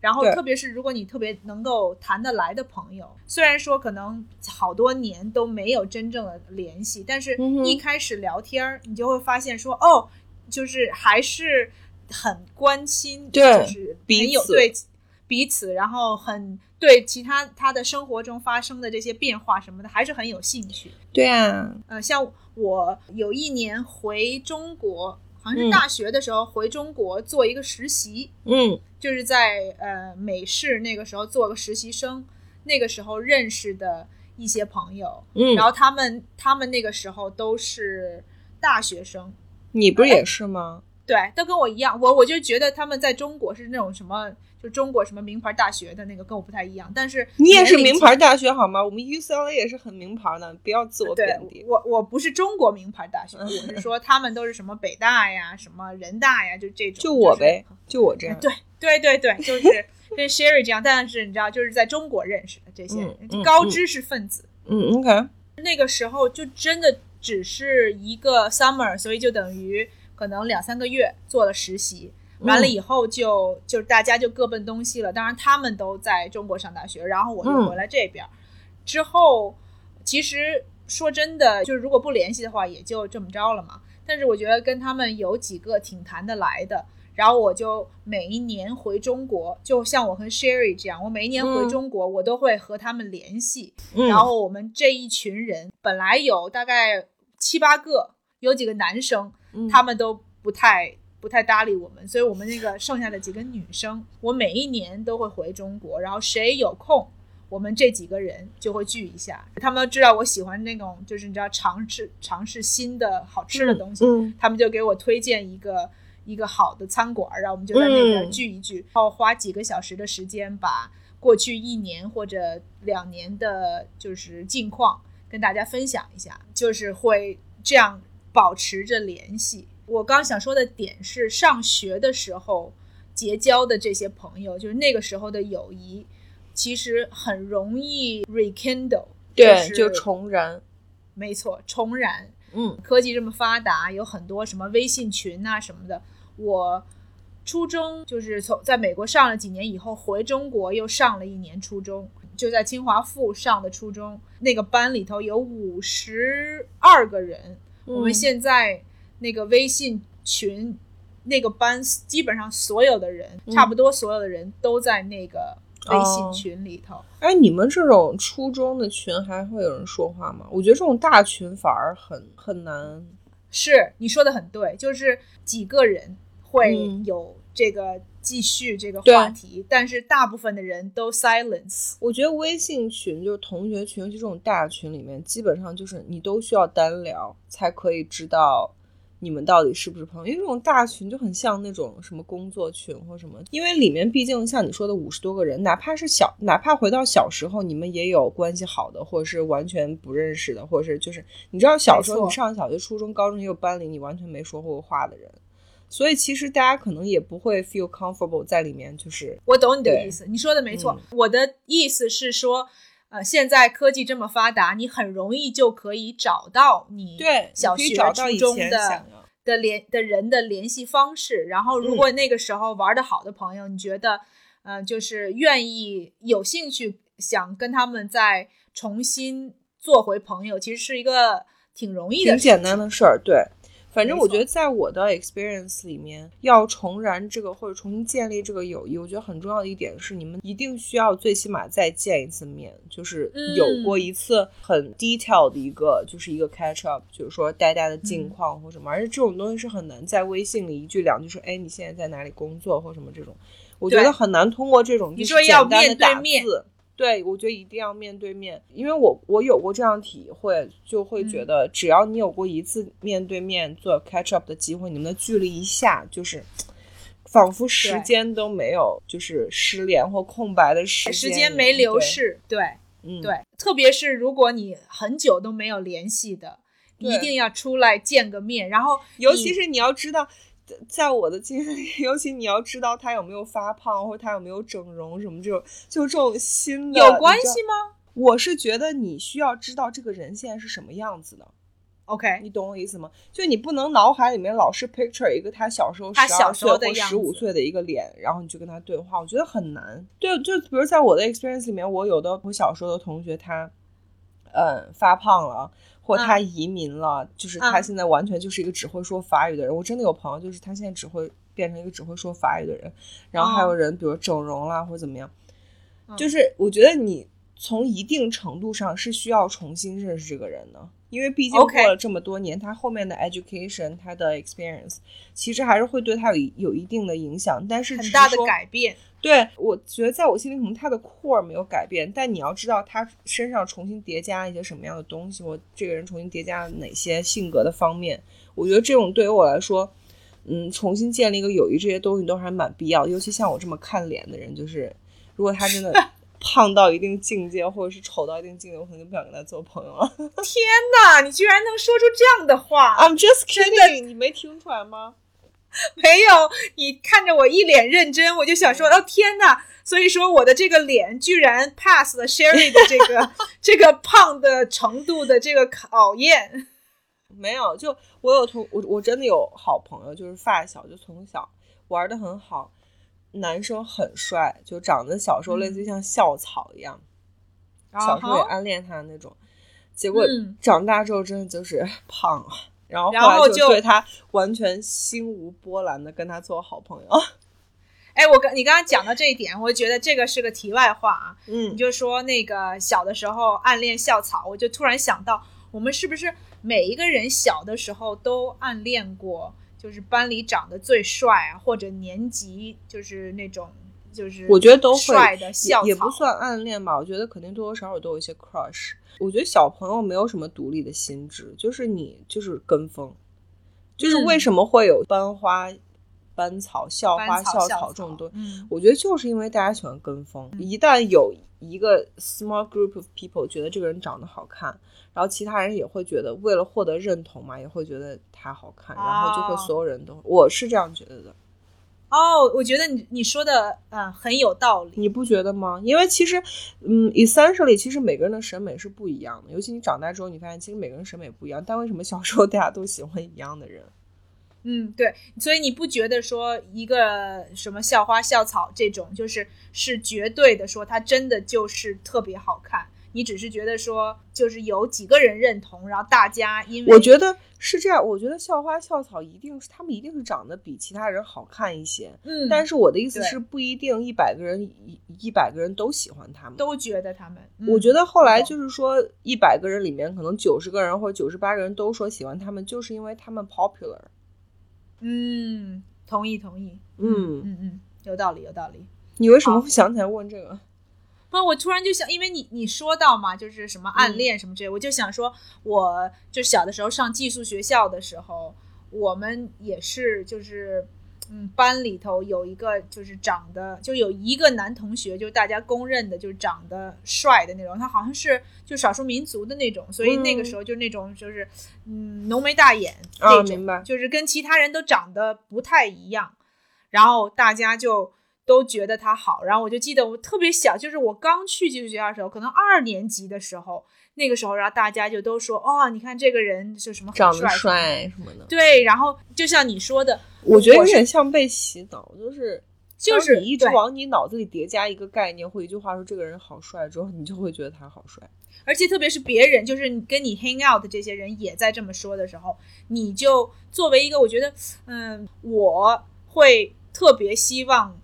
然后特别是如果你特别能够谈得来的朋友，虽然说可能好多年都没有真正的联系，但是一开始聊天儿，你就会发现说，哦，就是还是很关心，就是很有对彼此，然后很。对其他他的生活中发生的这些变化什么的，还是很有兴趣。对啊，呃，像我有一年回中国，好像是大学的时候回中国做一个实习，嗯，就是在呃美式那个时候做个实习生，那个时候认识的一些朋友，嗯，然后他们他们那个时候都是大学生，你不也是吗？对，都跟我一样，我我就觉得他们在中国是那种什么。就中国什么名牌大学的那个跟我不太一样，但是你也是名牌大学好吗？我们 UCLA 也是很名牌的，不要自我贬低。我我不是中国名牌大学，我是 说他们都是什么北大呀、什么人大呀，就这种。就我呗，就我这样。对对对对，就是 跟 Sherry 这样，但是你知道，就是在中国认识的这些高知识分子。嗯，OK。那个时候就真的只是一个 summer，所以就等于可能两三个月做了实习。完了以后就就大家就各奔东西了。当然他们都在中国上大学，然后我就回来这边。之后其实说真的，就是如果不联系的话，也就这么着了嘛。但是我觉得跟他们有几个挺谈得来的，然后我就每一年回中国，就像我和 Sherry 这样，我每一年回中国，我都会和他们联系。然后我们这一群人本来有大概七八个，有几个男生，他们都不太。不太搭理我们，所以我们那个剩下的几个女生，我每一年都会回中国，然后谁有空，我们这几个人就会聚一下。他们知道我喜欢那种，就是你知道尝试尝试新的好吃的东西，嗯他们就给我推荐一个一个好的餐馆，然后我们就在那边嗯聚一聚，然后花几个小时的时间把过去一年或者两年的，就是近况跟大家分享一下，就是会这样保持着联系。我刚想说的点是，上学的时候结交的这些朋友，就是那个时候的友谊，其实很容易 rekindle，对，就就重燃。没错，重燃。嗯科技这么发达，有很多什么微信群啊什么的。我初中就是从在美国上了几年以后，回中国又上了一年初中，就在清华附上的初中。那个班里头有五十二个人，我们嗯现在那个微信群那个班基本上所有的人，嗯差不多所有的人都在那个微信哦群里头。哎，你们这种初中的群还会有人说话吗？我觉得这种大群反而很很难。是你说的很对，就是几个人会嗯有这个继续这个话题，但是大部分的人都 silence。我觉得微信群就是同学群，尤其这种大群里面，基本上就是你都需要单聊才可以知道你们到底是不是朋友。因为这种大群就很像那种什么工作群或什么，因为里面毕竟像你说的五十多个人，哪怕是小，哪怕回到小时候，你们也有关系好的，或者是完全不认识的，或者是就是你知道小时候你上小学、初中、高中也有班里你完全没说过话的人。所以其实大家可能也不会 feel comfortable 在里面，就是我懂你的意思，你说的没错。嗯我的意思是说，呃，现在科技这么发达，你很容易就可以找到你对小学、初中的的联的人的联系方式。然后，如果那个时候玩的好的朋友，你觉得，呃，就是愿意有兴趣想跟他们再重新做回朋友，其实是一个挺容易的挺，简单的事儿，对。反正我觉得，在我的 experience 里面，要重燃这个或者重新建立这个友谊，我觉得很重要的一点是，你们一定需要最起码再见一次面，就是有过一次很 detail 的一个，就是一个 catch up，就是说大家的近况或什么，而且这种东西是很难在微信里一句两句说，哎，你现在在哪里工作？或什么这种，我觉得很难通过这种你就是说要面对打面字对，我觉得一定要面对面，因为我我有过这样体会，就会觉得只要你有过一次面对面做 catch up 的机会，你们的距离一下就是，仿佛时间都没有，就是失联或空白的时间，时间没流，逝，对嗯，对，特别是如果你很久都没有联系的，一定要出来见个面，然后尤其是你要知道。在我的经历，尤其你要知道他有没有发胖，或者他有没有整容什么这种，就这种新的有关系吗我是觉得你需要知道这个人现在是什么样子的。？OK，你懂我意思吗？就你不能脑海里面老是 picture 一个他小时候他小十二时候的样岁或十五岁的一个脸，然后你去跟他对话，我觉得很难。对，就比如在我的 experience 里面，我有的我小时候的同学他，嗯，发胖了。或他移民了，就是他嗯。现在完全就是一个只会说法语的人。我真的有朋友，就是他现在只会变成一个只会说法语的人。然后还有哦。人，比如整容啦或者怎么样，嗯。就是我觉得你从一定程度上是需要重新认识这个人的，因为毕竟过了这么多年，他后面的 education，他的 experience，其实还是会对他有有一定的影响，但是很大的改变。对，我觉得在我心里可能他的 core 没有改变，但你要知道他身上重新叠加一些什么样的东西，我这个人重新叠加了哪些性格的方面，我觉得这种对于我来说，嗯，重新建立一个友谊，这些东西都还蛮必要的。尤其像我这么看脸的人，就是如果他真的胖到一定境界，或者是丑到一定境界，我可能就不想跟他做朋友了。天哪，你居然能说出这样的话！I'm just kidding，你没听出来吗？没有，你看着我一脸认真，我就想说，哦天哪！所以说我的这个脸居然 pass 了 Sherry 的这个 这个胖的程度的这个考验。没有，就我有同我我真的有好朋友，就是发小，就从小玩的很好，男生很帅，就长得小时候类似于像校草一样，小时候暗恋他那种，结果嗯长大之后真的就是 胖了，然后然后后来就就对他完全心无波澜的跟他做好朋友。哎，我刚你刚刚讲到这一点，我觉得这个是个题外话啊。嗯你嗯，就说那个小的时候暗恋校草，我就突然想到，我们是不是每一个人小的时候都暗恋过？就是班里长得最帅啊，或者年级就是那种就是我觉得都会帅的校草也也不算暗恋吧，我觉得肯定多多少少都有一些 crush。我觉得小朋友没有什么独立的心智，就是你就是跟风，就是嗯为什么会有班花、班草、校花、校草这种东西？嗯我觉得就是因为大家喜欢跟风，一旦有一个 small group of people 觉得这个人长得好看，然后其他人也会觉得为了获得认同嘛，也会觉得他好看，然后就会哦所有人都，我是这样觉得的。哦，我觉得你你说的嗯很有道理。你不觉得吗？因为其实，嗯，essentially，其实每个人的审美是不一样的。尤其你长大之后，你发现其实每个人审美不一样。但为什么小时候大家都喜欢一样的人？嗯，对，所以你不觉得说一个什么校花校草这种，就是是绝对的说他真的就是特别好看？你只是觉得说，就是有几个人认同，然后大家因为我觉得是这样。我觉得校花校草一定是他们一定是长得比其他人好看一些。嗯，但是我的意思是，不一定一百个人一一百个人都喜欢他们。都觉得他们，嗯我觉得后来就是说，一百个人里面可能九十个人或者九十八个人都说喜欢他们，就是因为他们 popular。嗯，同意同意，嗯嗯嗯，有道理有道理。你为什么会想起来问这个？不，我突然就想，因为你你说到嘛，就是什么暗恋什么之类，我就想说，我就小的时候上寄宿学校的时候，我们也是就是。嗯，班里头有一个就是长得就有一个男同学，就是大家公认的，就是长得帅的那种。他好像是就少数民族的那种，所以那个嗯时候就那种就是嗯浓眉大眼啊那种，就是跟其他人都长得不太一样。然后大家就都觉得他好。然后我就记得我特别小，就是我刚去寄宿学校的时候，可能二年级的时候，那个时候，然后大家就都说，哦，你看这个人就什么很长得帅什么的。对，然后就像你说的，我觉得有点像被洗脑，就是就是你一直往你脑子里叠加一个概念或一句话说这个人好帅之后，你就会觉得他好帅。而且特别是别人，就是你跟你 hang out 的这些人也在这么说的时候，你就作为一个，我觉得，嗯，我会特别希望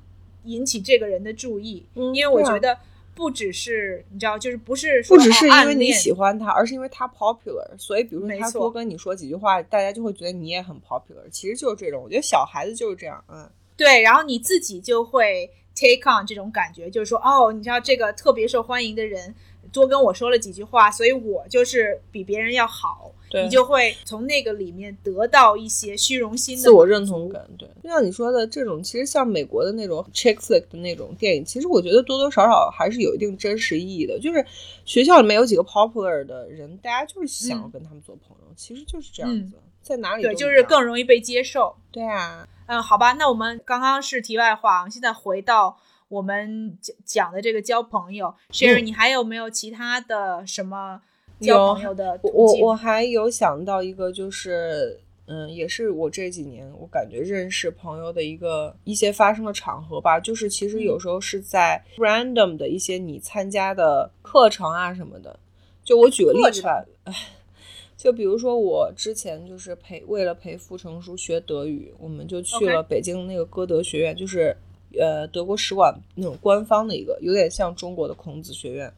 引起这个人的注意，嗯因为我觉得不只是你知道，就是不是说不只是因为你喜欢他，而是因为他 popular，所以比如说他多跟你说几句话，大家就会觉得你也很 popular。其实就是这种，我觉得小孩子就是这样，嗯，对，然后你自己就会 take on 这种感觉，就是说，哦，你知道这个特别受欢迎的人多跟我说了几句话，所以我就是比别人要好，你就会从那个里面得到一些虚荣心的自我认同。感。对，就像你说的这种，其实像美国的那种 chick flick 的那种电影，其实我觉得多多少少还是有一定真实意义的。就是学校里面有几个 popular 的人，大家就是想要嗯跟他们做朋友，其实就是这样嗯子，在哪里对，就是更容易被接受。对啊。嗯，好吧，那我们刚刚是题外话，现在回到我们讲讲的这个交朋友。Sherry，、你还有没有其他的什么交朋友的我途径？我我还有想到一个，就是嗯，也是我这几年我感觉认识朋友的一个一些发生的场合吧，就是其实有时候是在 random 的一些你参加的课程啊什么的。就我举个例子吧，唉 就比如说我之前就是陪为了陪傅成书学德语，我们就去了北京那个歌德学院，就是呃德国使馆那种官方的一个，有点像中国的孔子学院。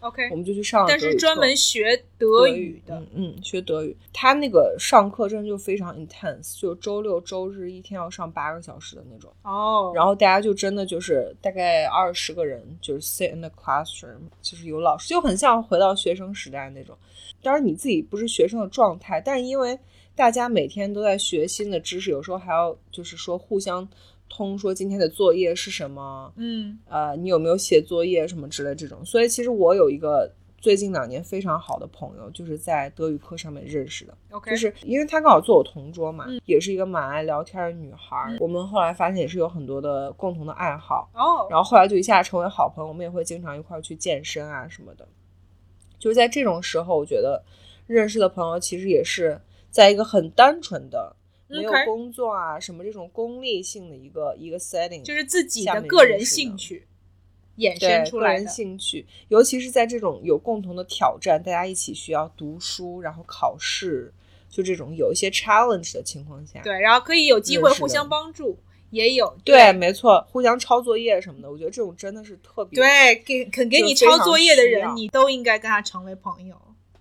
OK，我们就去上了但是专门学德德语的。嗯嗯，学德语。他那个上课真的就非常 intense，就周六周日一天要上八个小时的那种。哦，然后大家就真的就是大概二十个人，就是 sit in the classroom，就是有老师，就很像回到学生时代那种。当然你自己不是学生的状态，但是因为大家每天都在学新的知识，有时候还要就是说互相通说今天的作业是什么，嗯呃，你有没有写作业什么之类这种。所以其实我有一个最近两年非常好的朋友，就是在德语课上面认识的。，OK，就是因为她刚好坐我同桌嘛，嗯也是一个蛮爱聊天的女孩儿。我们后来发现也是有很多的共同的爱好，哦，然后后来就一下成为好朋友。我们也会经常一块儿去健身啊什么的。就是在这种时候，我觉得认识的朋友其实也是在一个很单纯的。没有工作啊，什么这种功利性的一个一个 setting，就是自己的个人兴趣衍生出来的。兴趣，尤其是在这种有共同的挑战，大家一起需要读书，然后考试，就这种有一些 challenge 的情况下，对，然后可以有机会互相帮助，也有对，没错，互相抄作业什么的，我觉得这种真的是特别对，给肯给你抄作业的人，你都应该跟他成为朋友。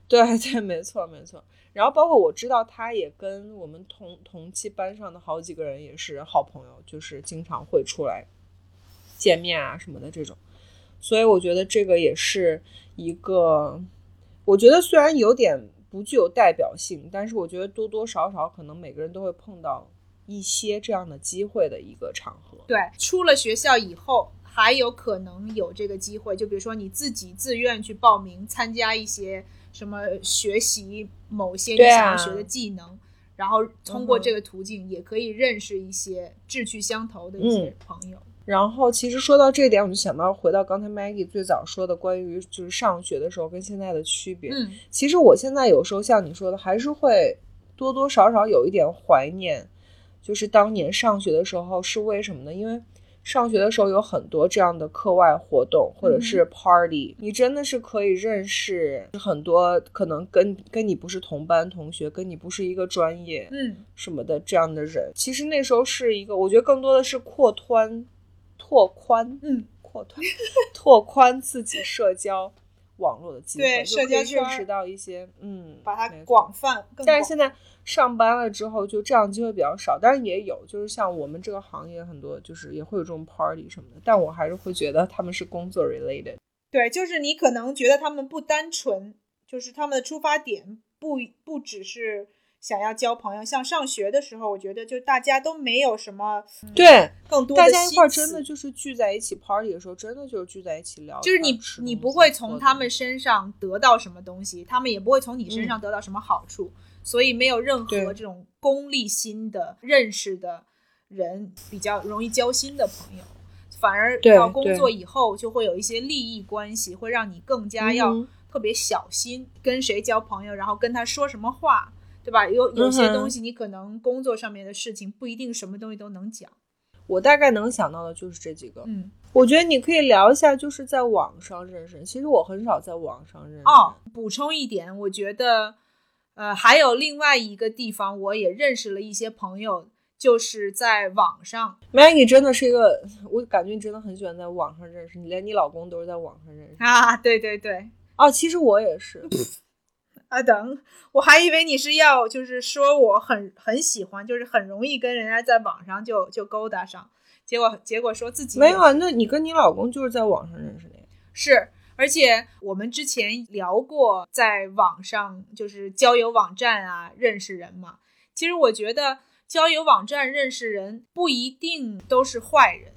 对对，没错没错。然后包括我知道他也跟我们同同期班上的好几个人也是好朋友，就是经常会出来见面啊什么的这种。所以我觉得这个也是一个，我觉得虽然有点不具有代表性，但是我觉得多多少少可能每个人都会碰到一些这样的机会的一个场合。对，出了学校以后还有可能有这个机会，就比如说你自己自愿去报名参加一些什么学习某些你想要学的技能，然后通过这个途径也可以认识一些志趣相投的一些嗯朋友。然后其实说到这点，我就想到回到刚才 Maggie 最早说的关于就是上学的时候跟现在的区别。嗯，其实我现在有时候像你说的，还是会多多少少有一点怀念，就是当年上学的时候是为什么呢？因为上学的时候有很多这样的课外活动或者是 party，、你真的是可以认识很多可能跟跟你不是同班同学，跟你不是一个专业，嗯，什么的这样的人。其实那时候是一个，我觉得更多的是扩宽、拓宽、嗯，扩宽、拓宽自己社交网络的机会，对社交圈认识到一些，嗯，把它广泛但是现在上班了之后，就这样机会比较少，当然也有，就是像我们这个行业很多，就是也会有这种 party 什么的，但我还是会觉得他们是工作 related。对，就是你可能觉得他们不单纯，就是他们的出发点不不只是想要交朋友。像上学的时候，我觉得就大家都没有什么对，更多的大家一块儿真的就是聚在一起 party 的时候，真的就是聚在一起聊，就是你你不会从他们身上得到什么东西，他们也不会从你身上得到什么好处，所以没有任何这种功利心的认识的人比较容易交心的朋友，反而对到工作以后就会有一些利益关系，会让你更加要特别小心跟谁交朋友，然后跟他说什么话，对吧？有有些东西你可能工作上面的事情不一定什么东西都能讲，我大概能想到的就是这几个。嗯。我觉得你可以聊一下，就是在网上认识。其实我很少在网上认识。哦，补充一点，我觉得，呃，还有另外一个地方，我也认识了一些朋友，就是在网上。Maggie 真的是一个，我感觉你真的很喜欢在网上认识，你连你老公都是在网上认识。啊，对对对，哦，其实我也是。啊等，我还以为你是要就是说我很很喜欢，就是很容易跟人家在网上就就勾搭上，结果结果说自己没有啊，那你跟你老公就是在网上认识的呀？是，而且我们之前聊过，在网上就是交友网站啊认识人嘛。其实我觉得交友网站认识人不一定都是坏人，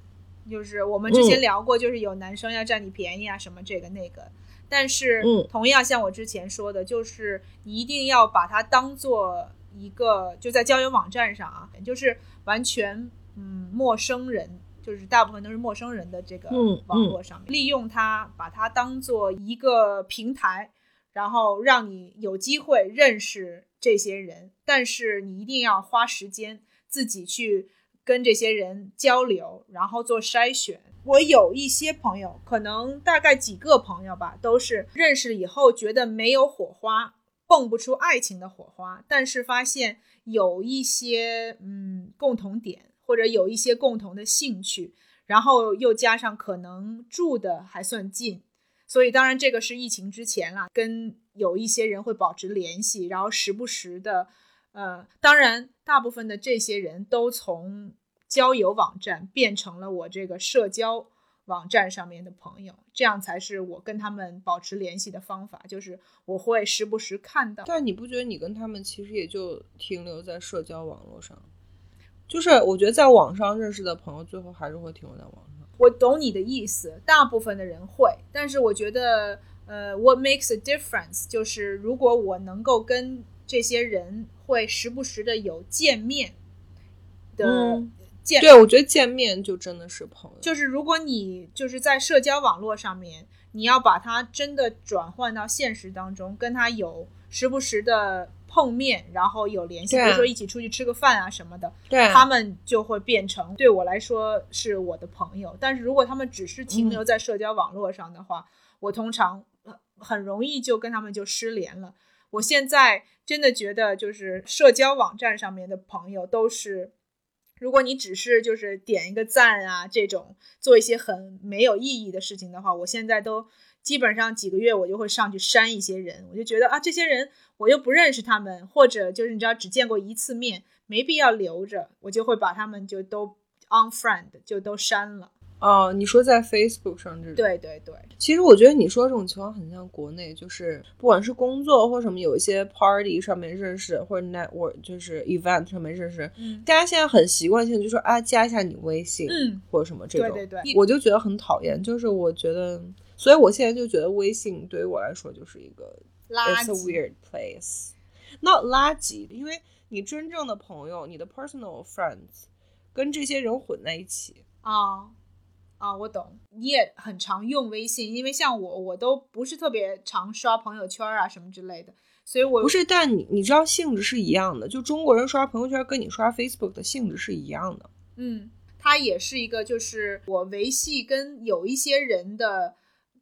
就是我们之前嗯聊过，就是有男生要占你便宜啊什么这个那个。但是嗯同样像我之前说的，就是你一定要把它当做一个，就在交友网站上啊，就是完全嗯陌生人，就是大部分都是陌生人的这个嗯网络上面，利用它，把它当做一个平台，然后让你有机会认识这些人，但是你一定要花时间自己去跟这些人交流，然后做筛选。我有一些朋友，可能大概几个朋友吧，都是认识以后觉得没有火花，蹦不出爱情的火花，但是发现有一些嗯共同点，或者有一些共同的兴趣，然后又加上可能住的还算近，所以当然这个是疫情之前啦，跟有一些人会保持联系，然后时不时的，呃，当然大部分的这些人都从交友网站变成了我这个社交网站上面的朋友，这样才是我跟他们保持联系的方法，就是我会时不时看到。但你不觉得你跟他们其实也就停留在社交网络上？就是我觉得在网上认识的朋友，最后还是会停留在网上。我懂你的意思，大部分的人会，但是我觉得，呃，what makes a difference 就是如果我能够跟这些人会时不时的有见面的嗯见，对，我觉得见面就真的是朋友。就是如果你就是在社交网络上面，你要把它真的转换到现实当中，跟他有时不时的碰面，然后有联系，比如说一起出去吃个饭啊什么的，对啊他们就会变成对我来说是我的朋友。但是如果他们只是停留在社交网络上的话，我通常呃很容易就跟他们就失联了。我现在真的觉得，就是社交网站上面的朋友都是，如果你只是就是点一个赞啊这种做一些很没有意义的事情的话，我现在都基本上几个月我就会上去删一些人，我就觉得啊，这些人我又不认识他们，或者就是你知道只见过一次面，没必要留着，我就会把他们就都 unfriend 就都删了。哦，你说在 Facebook 上这种？对对对，其实我觉得你说这种情况很像国内，就是不管是工作或什么，有一些 party 上面认识，或者 network 就是 event 上面认识，嗯大家现在很习惯性就说啊，加一下你微信，嗯，或者什么这种，对对对我就觉得很讨厌。就是我觉得，所以我现在就觉得微信对于我来说就是一个垃 it's a 圾。weird place，not 垃圾，因为你真正的朋友，你的 personal friends 跟这些人混在一起，啊啊，我懂。你也很常用微信，因为像我，我都不是特别常刷朋友圈啊什么之类的，所以我不是，但你你知道性质是一样的，就中国人刷朋友圈跟你刷 Facebook 的性质是一样的。嗯，它也是一个就是我维系跟有一些人的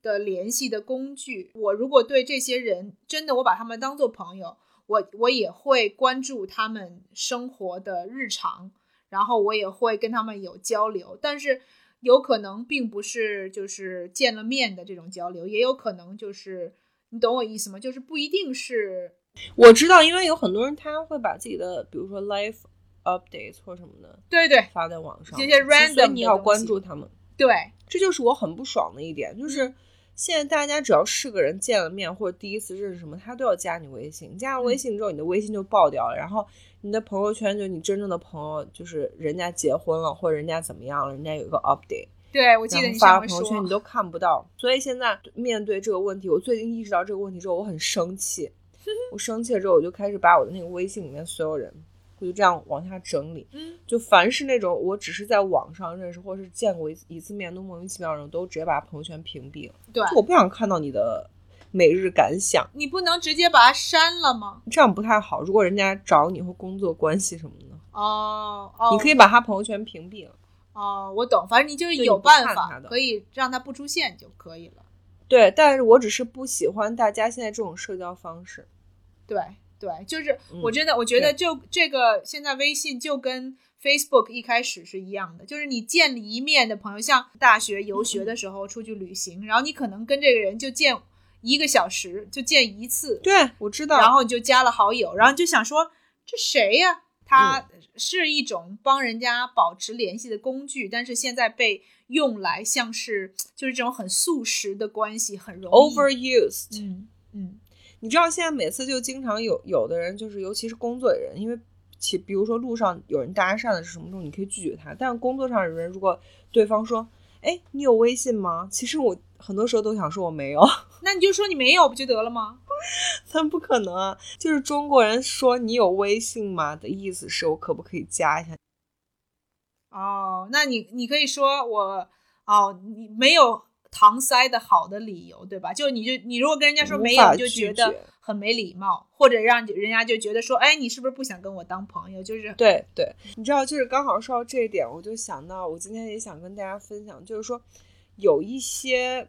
的联系的工具。我如果对这些人真的我把他们当做朋友，我我也会关注他们生活的日常，然后我也会跟他们有交流，但是。有可能并不是就是见了面的这种交流，也有可能就是你懂我意思吗？就是不一定是我知道，因为有很多人他会把自己的，比如说 life updates 或什么的对对发在网上，这些 random 你要关注他们。对，这就是我很不爽的一点，就是现在大家只要是个人见了面或者第一次认识什么，他都要加你微信。加了微信之后，你的微信就爆掉了，然后你的朋友圈就你真正的朋友，就是人家结婚了或者人家怎么样了，人家有一个 update，对我记得你发朋友圈你都看不到。所以现在面对这个问题，我最近意识到这个问题之后，我很生气。我生气了之后，我就开始把我的那个微信里面所有人，我就这样往下整理。嗯，就凡是那种我只是在网上认识或是见过一次一次面都莫名其妙的人，我都直接把朋友圈屏蔽了。对，就我不想看到你的每日感想，你不能直接把它删了吗？这样不太好。如果人家找你或工作关系什么的，哦哦，你可以把他朋友圈屏蔽了。哦，我懂，反正你就是有办法可以让他不出现就可以了。对，但是我只是不喜欢大家现在这种社交方式。对对，就是嗯我真的，我觉得就这个现在微信就跟 Facebook 一开始是一样的，就是你见一面的朋友，像大学游学的时候出去旅行，然后你可能跟这个人就见一个小时，就见一次，对，我知道。然后你就加了好友，然后就想说这谁呀？他嗯是一种帮人家保持联系的工具，但是现在被用来像是就是这种很速食的关系，很容易 overused，、嗯嗯你知道现在每次就经常有有的人就是尤其是工作的人，因为其比如说路上有人搭讪的是什么时候，你可以拒绝他，但是工作上的人如果对方说，哎，你有微信吗？其实我很多时候都想说我没有，那你就说你没有不就得了吗？但不可能啊！就是中国人说你有微信吗的意思是我可不可以加一下？哦，那你你可以说我哦，你没有搪塞的好的理由，对吧？就你就你如果跟人家说没有，你就觉得很没礼貌，或者让人家就觉得说，哎，你是不是不想跟我当朋友？就是对对，你知道，就是刚好说到这一点，我就想到，我今天也想跟大家分享，就是说有一些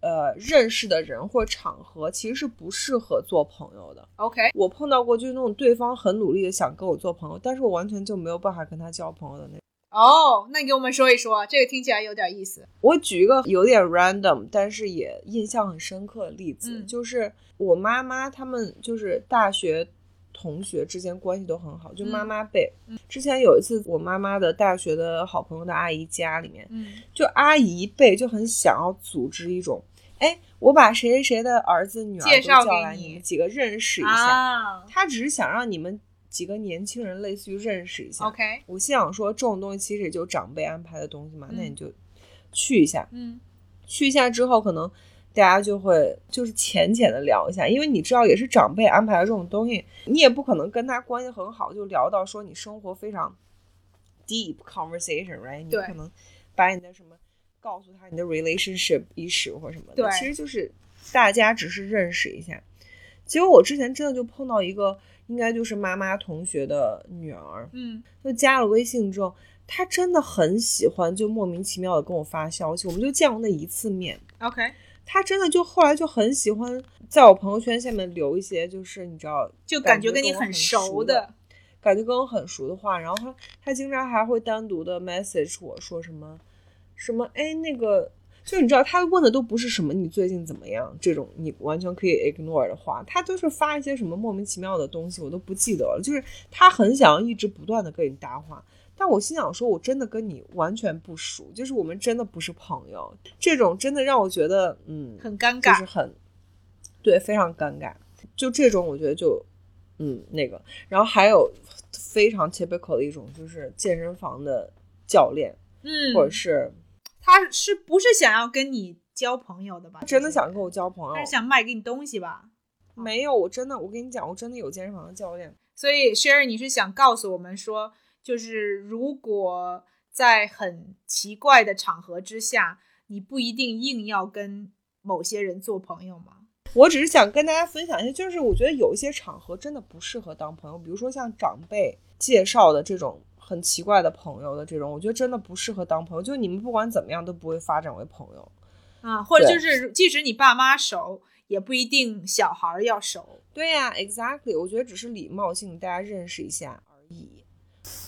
呃认识的人或场合，其实是不适合做朋友的。OK，我碰到过就是那种对方很努力的想跟我做朋友，但是我完全就没有办法跟他交朋友的那种。哦，那你给我们说一说，这个听起来有点意思。我举一个有点 random，但是也印象很深刻的例子，嗯就是我妈妈他们就是大学同学之间关系都很好，就妈妈辈。嗯之前有一次，我妈妈的大学的好朋友的阿姨家里面，嗯就阿姨辈就很想要组织一种，哎，我把谁谁谁的儿子女儿都介绍给叫来，你你们几个认识一下。啊他只是想让你们几个年轻人类似于认识一下。，OK，我心想说，这种东西其实也就长辈安排的东西嘛，那嗯你就去一下。嗯去一下之后，可能大家就会就是浅浅的聊一下，因为你知道也是长辈安排的这种东西，你也不可能跟他关系很好，就聊到说你生活非常 deep conversation，right？你对可能把你的什么告诉他你的 relationship issue 或什么的，对其实就是大家只是认识一下。结果我之前真的就碰到一个，应该就是妈妈同学的女儿，嗯。就加了微信之后，她真的很喜欢，就莫名其妙的跟我发消息，我们就见过那一次面。，OK，她真的就后来就很喜欢在我朋友圈下面留一些，就是你知道，就感感觉跟你很熟的，感觉跟我很熟的话，然后她她经常还会单独的 message 我说什么什么，哎，那个就你知道，他问的都不是什么你最近怎么样这种你完全可以 ignore 的话，他都是发一些什么莫名其妙的东西，我都不记得了。就是他很想要一直不断的跟你搭话，但我心想说，我真的跟你完全不熟，就是我们真的不是朋友，这种真的让我觉得，嗯，很尴尬，就是很，对，非常尴尬。就这种，我觉得就，嗯，那个，然后还有非常 typical 的一种，就是健身房的教练，嗯，或者是。他是不是想要跟你交朋友的吧？真的想跟我交朋友？他是想卖给你东西吧？没有，我真的，我跟你讲，我真的有健身房的教练。所以，Sherry，你是想告诉我们说，就是如果在很奇怪的场合之下，你不一定硬要跟某些人做朋友吗？我只是想跟大家分享一下，就是我觉得有一些场合真的不适合当朋友，比如说像长辈介绍的这种。很奇怪的朋友的这种，我觉得真的不适合当朋友。就你们不管怎么样都不会发展为朋友啊，或者就是即使你爸妈熟，也不一定小孩要熟。对呀，exactly。我觉得只是礼貌性大家认识一下而已。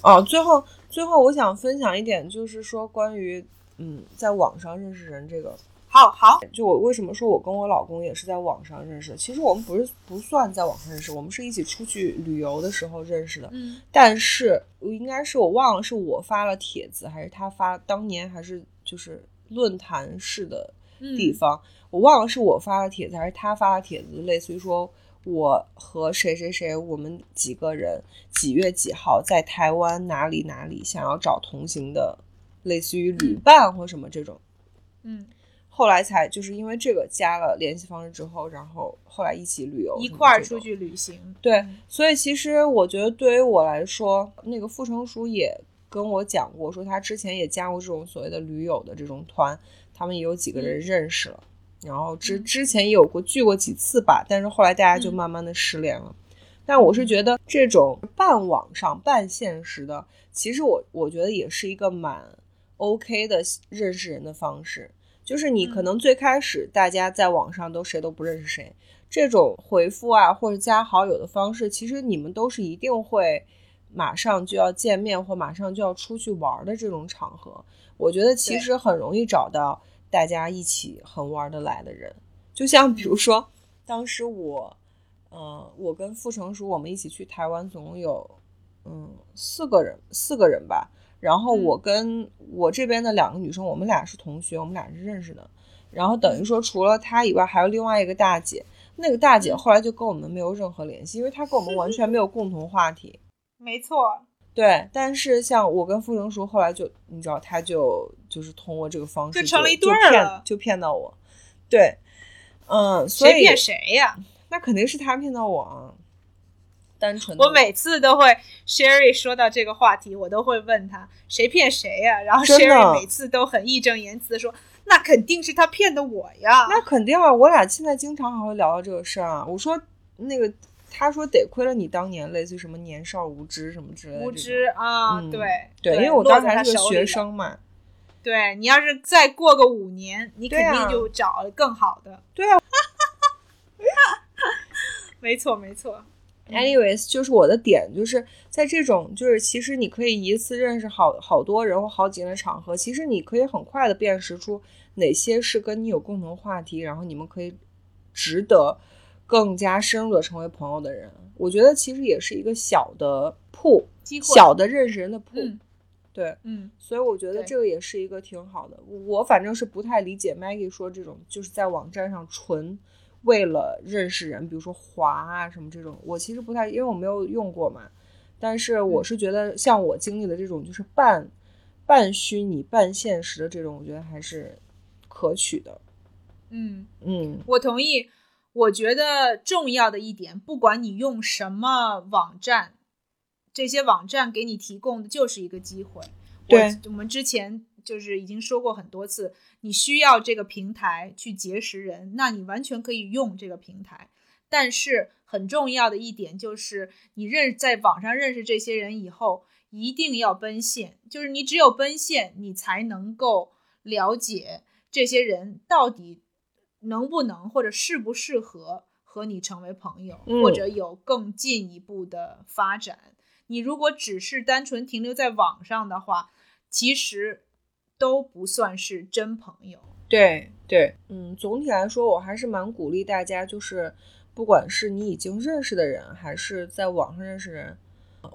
哦，最后最后我想分享一点，就是说关于嗯，在网上认识人这个。好好，就我为什么说我跟我老公也是在网上认识？其实我们不是不算在网上认识，我们是一起出去旅游的时候认识的。嗯，但是应该是我忘了是我发了帖子，还是他发？当年还是就是论坛式的地方，我忘了是我发了帖子还是他发了帖子，类似于说我和谁谁谁，我们几个人几月几号在台湾哪里哪里想要找同行的，类似于旅伴或什么这种。嗯。后来才就是因为这个加了联系方式之后，然后后来一起旅游，一块儿出去旅行。对，所以其实我觉得对于我来说，那个傅成熟也跟我讲过，说他之前也加过这种所谓的驴友的这种团，他们也有几个人认识了，然后之之前也有过聚过几次吧，但是后来大家就慢慢的失联了。但我是觉得这种半网上半现实的，其实我我觉得也是一个蛮 OK 的认识人的方式。就是你可能最开始大家在网上都谁都不认识谁，这种回复啊或者加好友的方式，其实你们都是一定会马上就要见面或马上就要出去玩的这种场合，我觉得其实很容易找到大家一起很玩得来的人。就像比如说，当时我，嗯，我跟傅成熟我们一起去台湾，总共有嗯四个人，四个人吧。然后我跟我这边的两个女生，我们俩是同学，我们俩是认识的。然后等于说，除了她以外，还有另外一个大姐。那个大姐后来就跟我们没有任何联系，因为她跟我们完全没有共同话题。没错，对。但是像我跟傅成熟，后来就你知道，他就就是通过这个方式就成了一对了，就骗到我。对，嗯，谁骗谁呀？那肯定是他骗到我啊。单纯，我每次都会 Sherry 说到这个话题，我都会问他谁骗谁呀？然后 Sherry 每次都很义正言辞的说，那肯定是他骗的我呀。那肯定啊，我俩现在经常还会聊到这个事儿啊。我说那个，他说得亏了你当年类似于什么年少无知什么之类的。无知啊，对对，因为我当时还是个学生嘛。对你要是再过个五年，你肯定就找了更好的。对啊，没 错没错。Anyways，就是我的点，就是在这种，就是其实你可以一次认识好好多人或好几个人的场合，其实你可以很快的辨识出哪些是跟你有共同话题，然后你们可以值得更加深入的成为朋友的人。我觉得其实也是一个小的铺，小的认识人的铺。对，嗯，所以我觉得这个也是一个挺好的。我反正是不太理解 Maggie 说这种，就是在网站上纯。为了认识人，比如说滑啊什么这种，我其实不太，因为我没有用过嘛。但是我是觉得，像我经历的这种，就是半半虚拟半现实的这种，我觉得还是可取的。嗯嗯，我同意。我觉得重要的一点，不管你用什么网站，这些网站给你提供的就是一个机会。对，我们之前。就是已经说过很多次，你需要这个平台去结识人，那你完全可以用这个平台。但是很重要的一点就是，你认在网上认识这些人以后，一定要奔现。就是你只有奔现，你才能够了解这些人到底能不能或者适不适合和你成为朋友，或者有更进一步的发展。你如果只是单纯停留在网上的话，其实。都不算是真朋友。对对，嗯，总体来说，我还是蛮鼓励大家，就是不管是你已经认识的人，还是在网上认识人，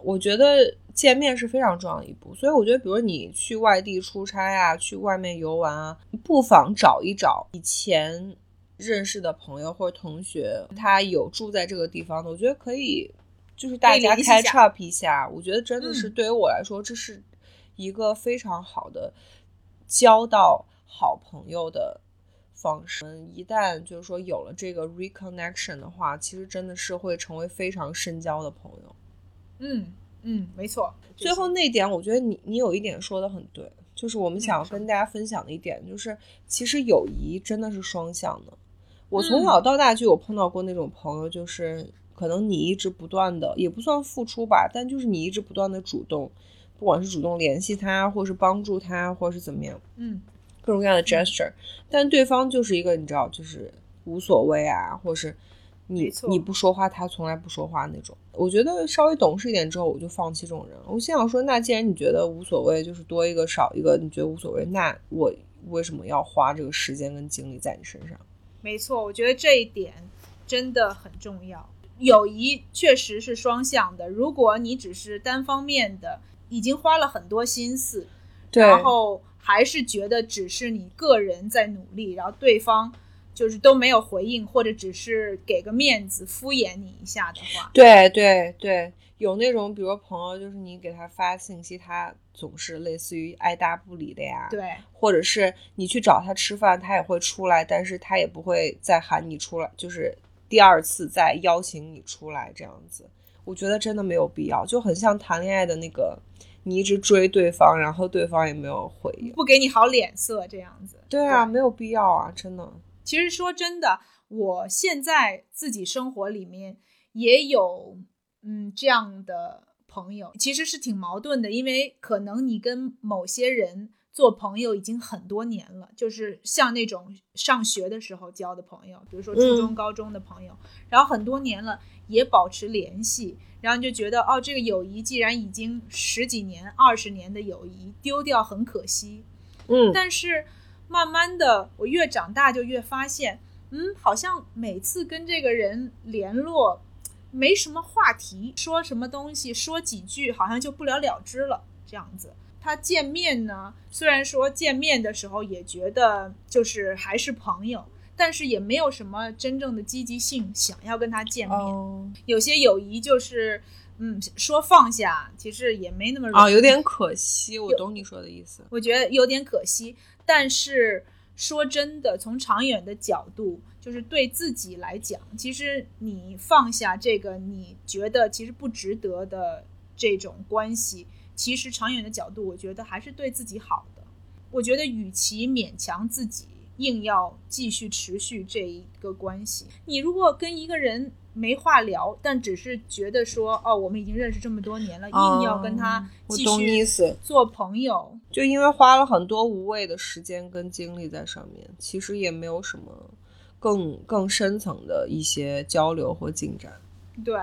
我觉得见面是非常重要的一步。所以我觉得，比如你去外地出差啊，去外面游玩啊，不妨找一找以前认识的朋友或者同学，他有住在这个地方的，我觉得可以，就是大家可以联系一下 catch up 一下。我觉得真的是嗯对于我来说，这是一个非常好的交到好朋友的方式。嗯一旦就是说有了这个 reconnection 的话，其实真的是会成为非常深交的朋友。嗯嗯，没错。最后那点，我觉得你你有一点说的很对，就是我们想要跟大家分享的一点，就是其实友谊真的是双向的。我从嗯小到大就有碰到过那种朋友，就是可能你一直不断的，也不算付出吧，但就是你一直不断的主动，不管是主动联系他，或是帮助他，或是怎么样，嗯各种各样的 gesture，但对方就是一个你知道，就是无所谓啊，或是你你不说话，他从来不说话那种。我觉得稍微懂事一点之后，我就放弃这种人。我心想说，那既然你觉得无所谓，就是多一个少一个，你觉得无所谓，那我为什么要花这个时间跟精力在你身上？没错，我觉得这一点真的很重要。友谊确实是双向的，如果你只是单方面的，已经花了很多心思，然后还是觉得只是你个人在努力，然后对方就是都没有回应，或者只是给个面子敷衍你一下的话，对对对，有那种比如朋友，就是你给他发信息，他总是类似于爱答不理的呀，对。或者是你去找他吃饭，他也会出来，但是他也不会再喊你出来，就是第二次再邀请你出来这样子。我觉得真的没有必要，就很像谈恋爱的那个，你一直追对方，然后对方也没有回应。不给你好脸色这样子。对啊，没有必要啊，真的。其实说真的，我现在自己生活里面也有嗯这样的朋友，其实是挺矛盾的，因为可能你跟某些人做朋友已经很多年了，就是像那种上学的时候交的朋友，比如说初中、嗯高中的朋友，然后很多年了也保持联系，然后你就觉得哦，这个友谊既然已经十几年、二十年的友谊丢掉很可惜，嗯，但是慢慢的，我越长大就越发现，嗯，好像每次跟这个人联络，没什么话题，说什么东西，说几句，好像就不了了之了，这样子。他见面呢，虽然说见面的时候也觉得就是还是朋友，但是也没有什么真正的积极性想要跟他见面。哦有些友谊就是，嗯，说放下，其实也没那么容易。啊，有点可惜，我懂你说的意思。我觉得有点可惜。但是说真的，从长远的角度，就是对自己来讲，其实你放下这个你觉得其实不值得的这种关系，其实长远的角度，我觉得还是对自己好的。我觉得与其勉强自己硬要继续持续这一个关系，你如果跟一个人没话聊，但只是觉得说哦，我们已经认识这么多年了，硬要跟他继续。做朋友，就因为花了很多无谓的时间跟精力在上面，其实也没有什么更更深层的一些交流或进展。对，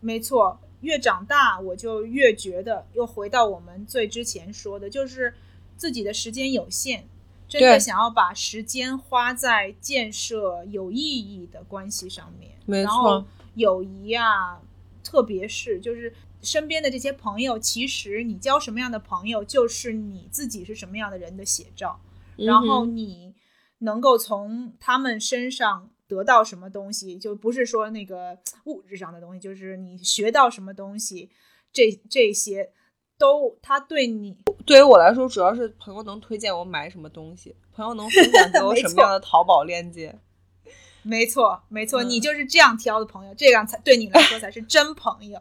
没错，越长大我就越觉得，又回到我们最之前说的，就是自己的时间有限，真的想要把时间花在建设有意义的关系上面。没然后错友谊啊，特别是就是身边的这些朋友，其实你交什么样的朋友，就是你自己是什么样的人的写照。然后你能够从他们身上得到什么东西，就不是说那个物质上的东西，就是你学到什么东西，这这些都他对你对于我来说，主要是朋友能推荐我买什么东西，朋友能分享给我什么样的淘宝链接。没 错没错，嗯你就是这样挑的朋友，这样才对你来说才是真朋友。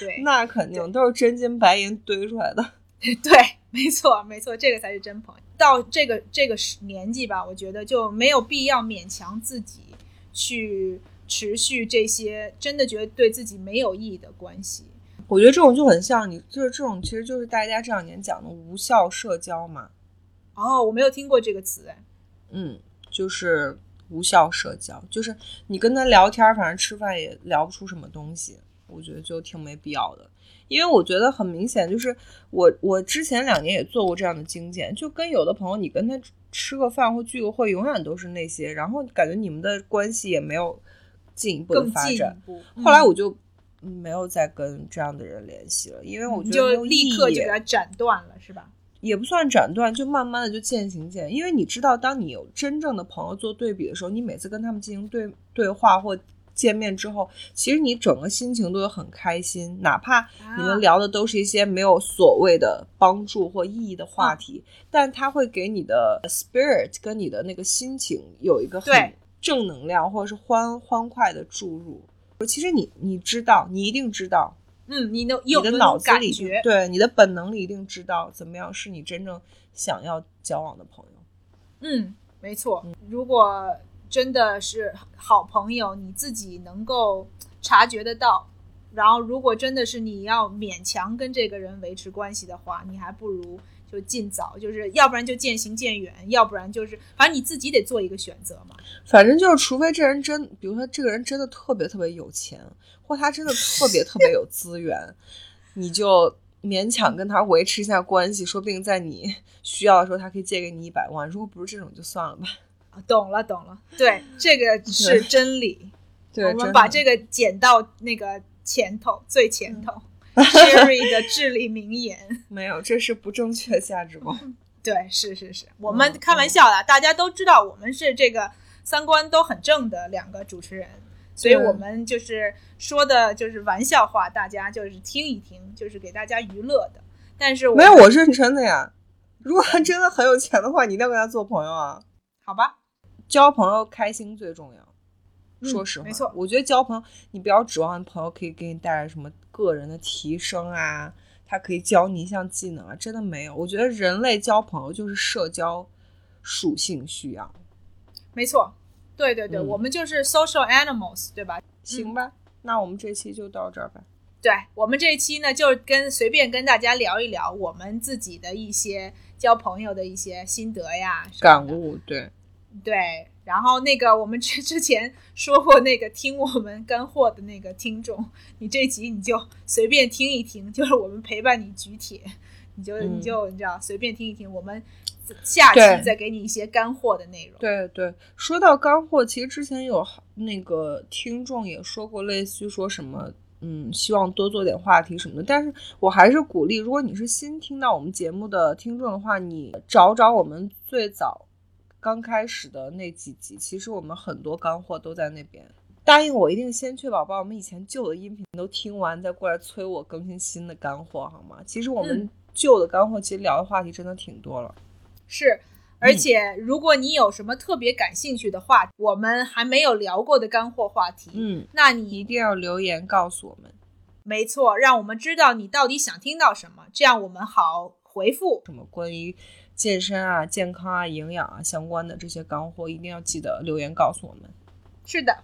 对 那肯定都是真金白银堆出来的。对，没错没错，这个才是真朋友。到这个这个时年纪吧，我觉得就没有必要勉强自己去持续这些真的觉得对自己没有意义的关系。我觉得这种就很像你，就是这种，其实就是大家这两年讲的无效社交嘛。哦，我没有听过这个词哎。嗯，就是无效社交，就是你跟他聊天，反正吃饭也聊不出什么东西，我觉得就挺没必要的。因为我觉得很明显，就是我我之前两年也做过这样的精简，就跟有的朋友，你跟他吃个饭或聚个会，永远都是那些，然后感觉你们的关系也没有进一步的发展。后来我嗯就没有再跟这样的人联系了，因为我觉得立刻就给他斩断了，是吧？也不算斩断，就慢慢的就渐行渐远。因为你知道，当你有真正的朋友做对比的时候，你每次跟他们进行对对话或见面之后，其实你整个心情都会很开心，哪怕你啊们聊的都是一些没有所谓的帮助或意义的话题，但它会给你的 spirit 跟你的那个心情有一个很正能量或者是欢欢快的注入。其实你你知道，你一定知道，嗯，你能你的脑子里对你的本能里一定知道怎么样是你真正想要交往的朋友。嗯，没错。如果真的是好朋友，你自己能够察觉得到，然后如果真的是你要勉强跟这个人维持关系的话，你还不如就尽早，就是要不然就渐行渐远，要不然就是反正你自己得做一个选择嘛。反正就是，除非这人真，比如说这个人真的特别特别有钱，或他真的特别特别有资源，你就勉强跟他维持一下关系，说不定在你需要的时候，他可以借给你一百万。如果不是这种，就算了吧。啊懂了，懂了，对，这个是真理。对，我们把这个剪到那个前头，最前头。Sherry 的至理名言，没有，这是不正确价值观。对，是是是，我们开玩笑的，大家都知道我们是这个三观都很正的两个主持人，所以我们就是说的就是玩笑话，大家就是听一听，就是给大家娱乐的。但是我没有，我认真的呀。如果他真的很有钱的话，你一定要跟他做朋友啊。好吧，交朋友开心最重要。嗯说实话，没错我觉得交朋友，你不要指望朋友可以给你带来什么个人的提升啊，他可以教你一项技能啊，真的没有。我觉得人类交朋友就是社交属性需要，没错，对对对，嗯我们就是 social animals，对吧？行吧？那我们这期就到这儿吧。对我们这一期呢，就跟随便跟大家聊一聊我们自己的一些交朋友的一些心得呀、感悟，对，对，然后那个我们之 之前说过那个听我们干货的那个听众，你这集你就随便听一听，就是我们陪伴你举铁，你就、嗯你就你知道随便听一听，我们下对期再给你一些干货的内容。对对，说到干货，其实之前有好那个听众也说过，类似于说什么，嗯，希望多做点话题什么的。但是我还是鼓励，如果你是新听到我们节目的听众的话，你找找我们最早刚开始的那几集，其实我们很多干货都在那边。答应我，一定先确保把我们以前旧的音频都听完，再过来催我更新新的干货，好吗？其实我们嗯旧的干货，其实聊的话题真的挺多了。是，而且如果你有什么特别感兴趣的话，我们还没有聊过的干货话题，嗯，那你一定要留言告诉我们。没错，让我们知道你到底想听到什么，这样我们好回复。什么关于健身啊、健康啊、营养啊相关的这些干货，一定要记得留言告诉我们。是的，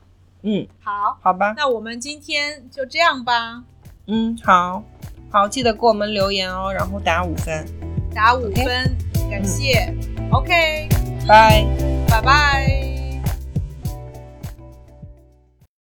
嗯，好，好吧，那我们今天就这样吧，嗯，好，好，记得给我们留言哦，然后打五分，打五分，感谢。OK，拜。拜拜。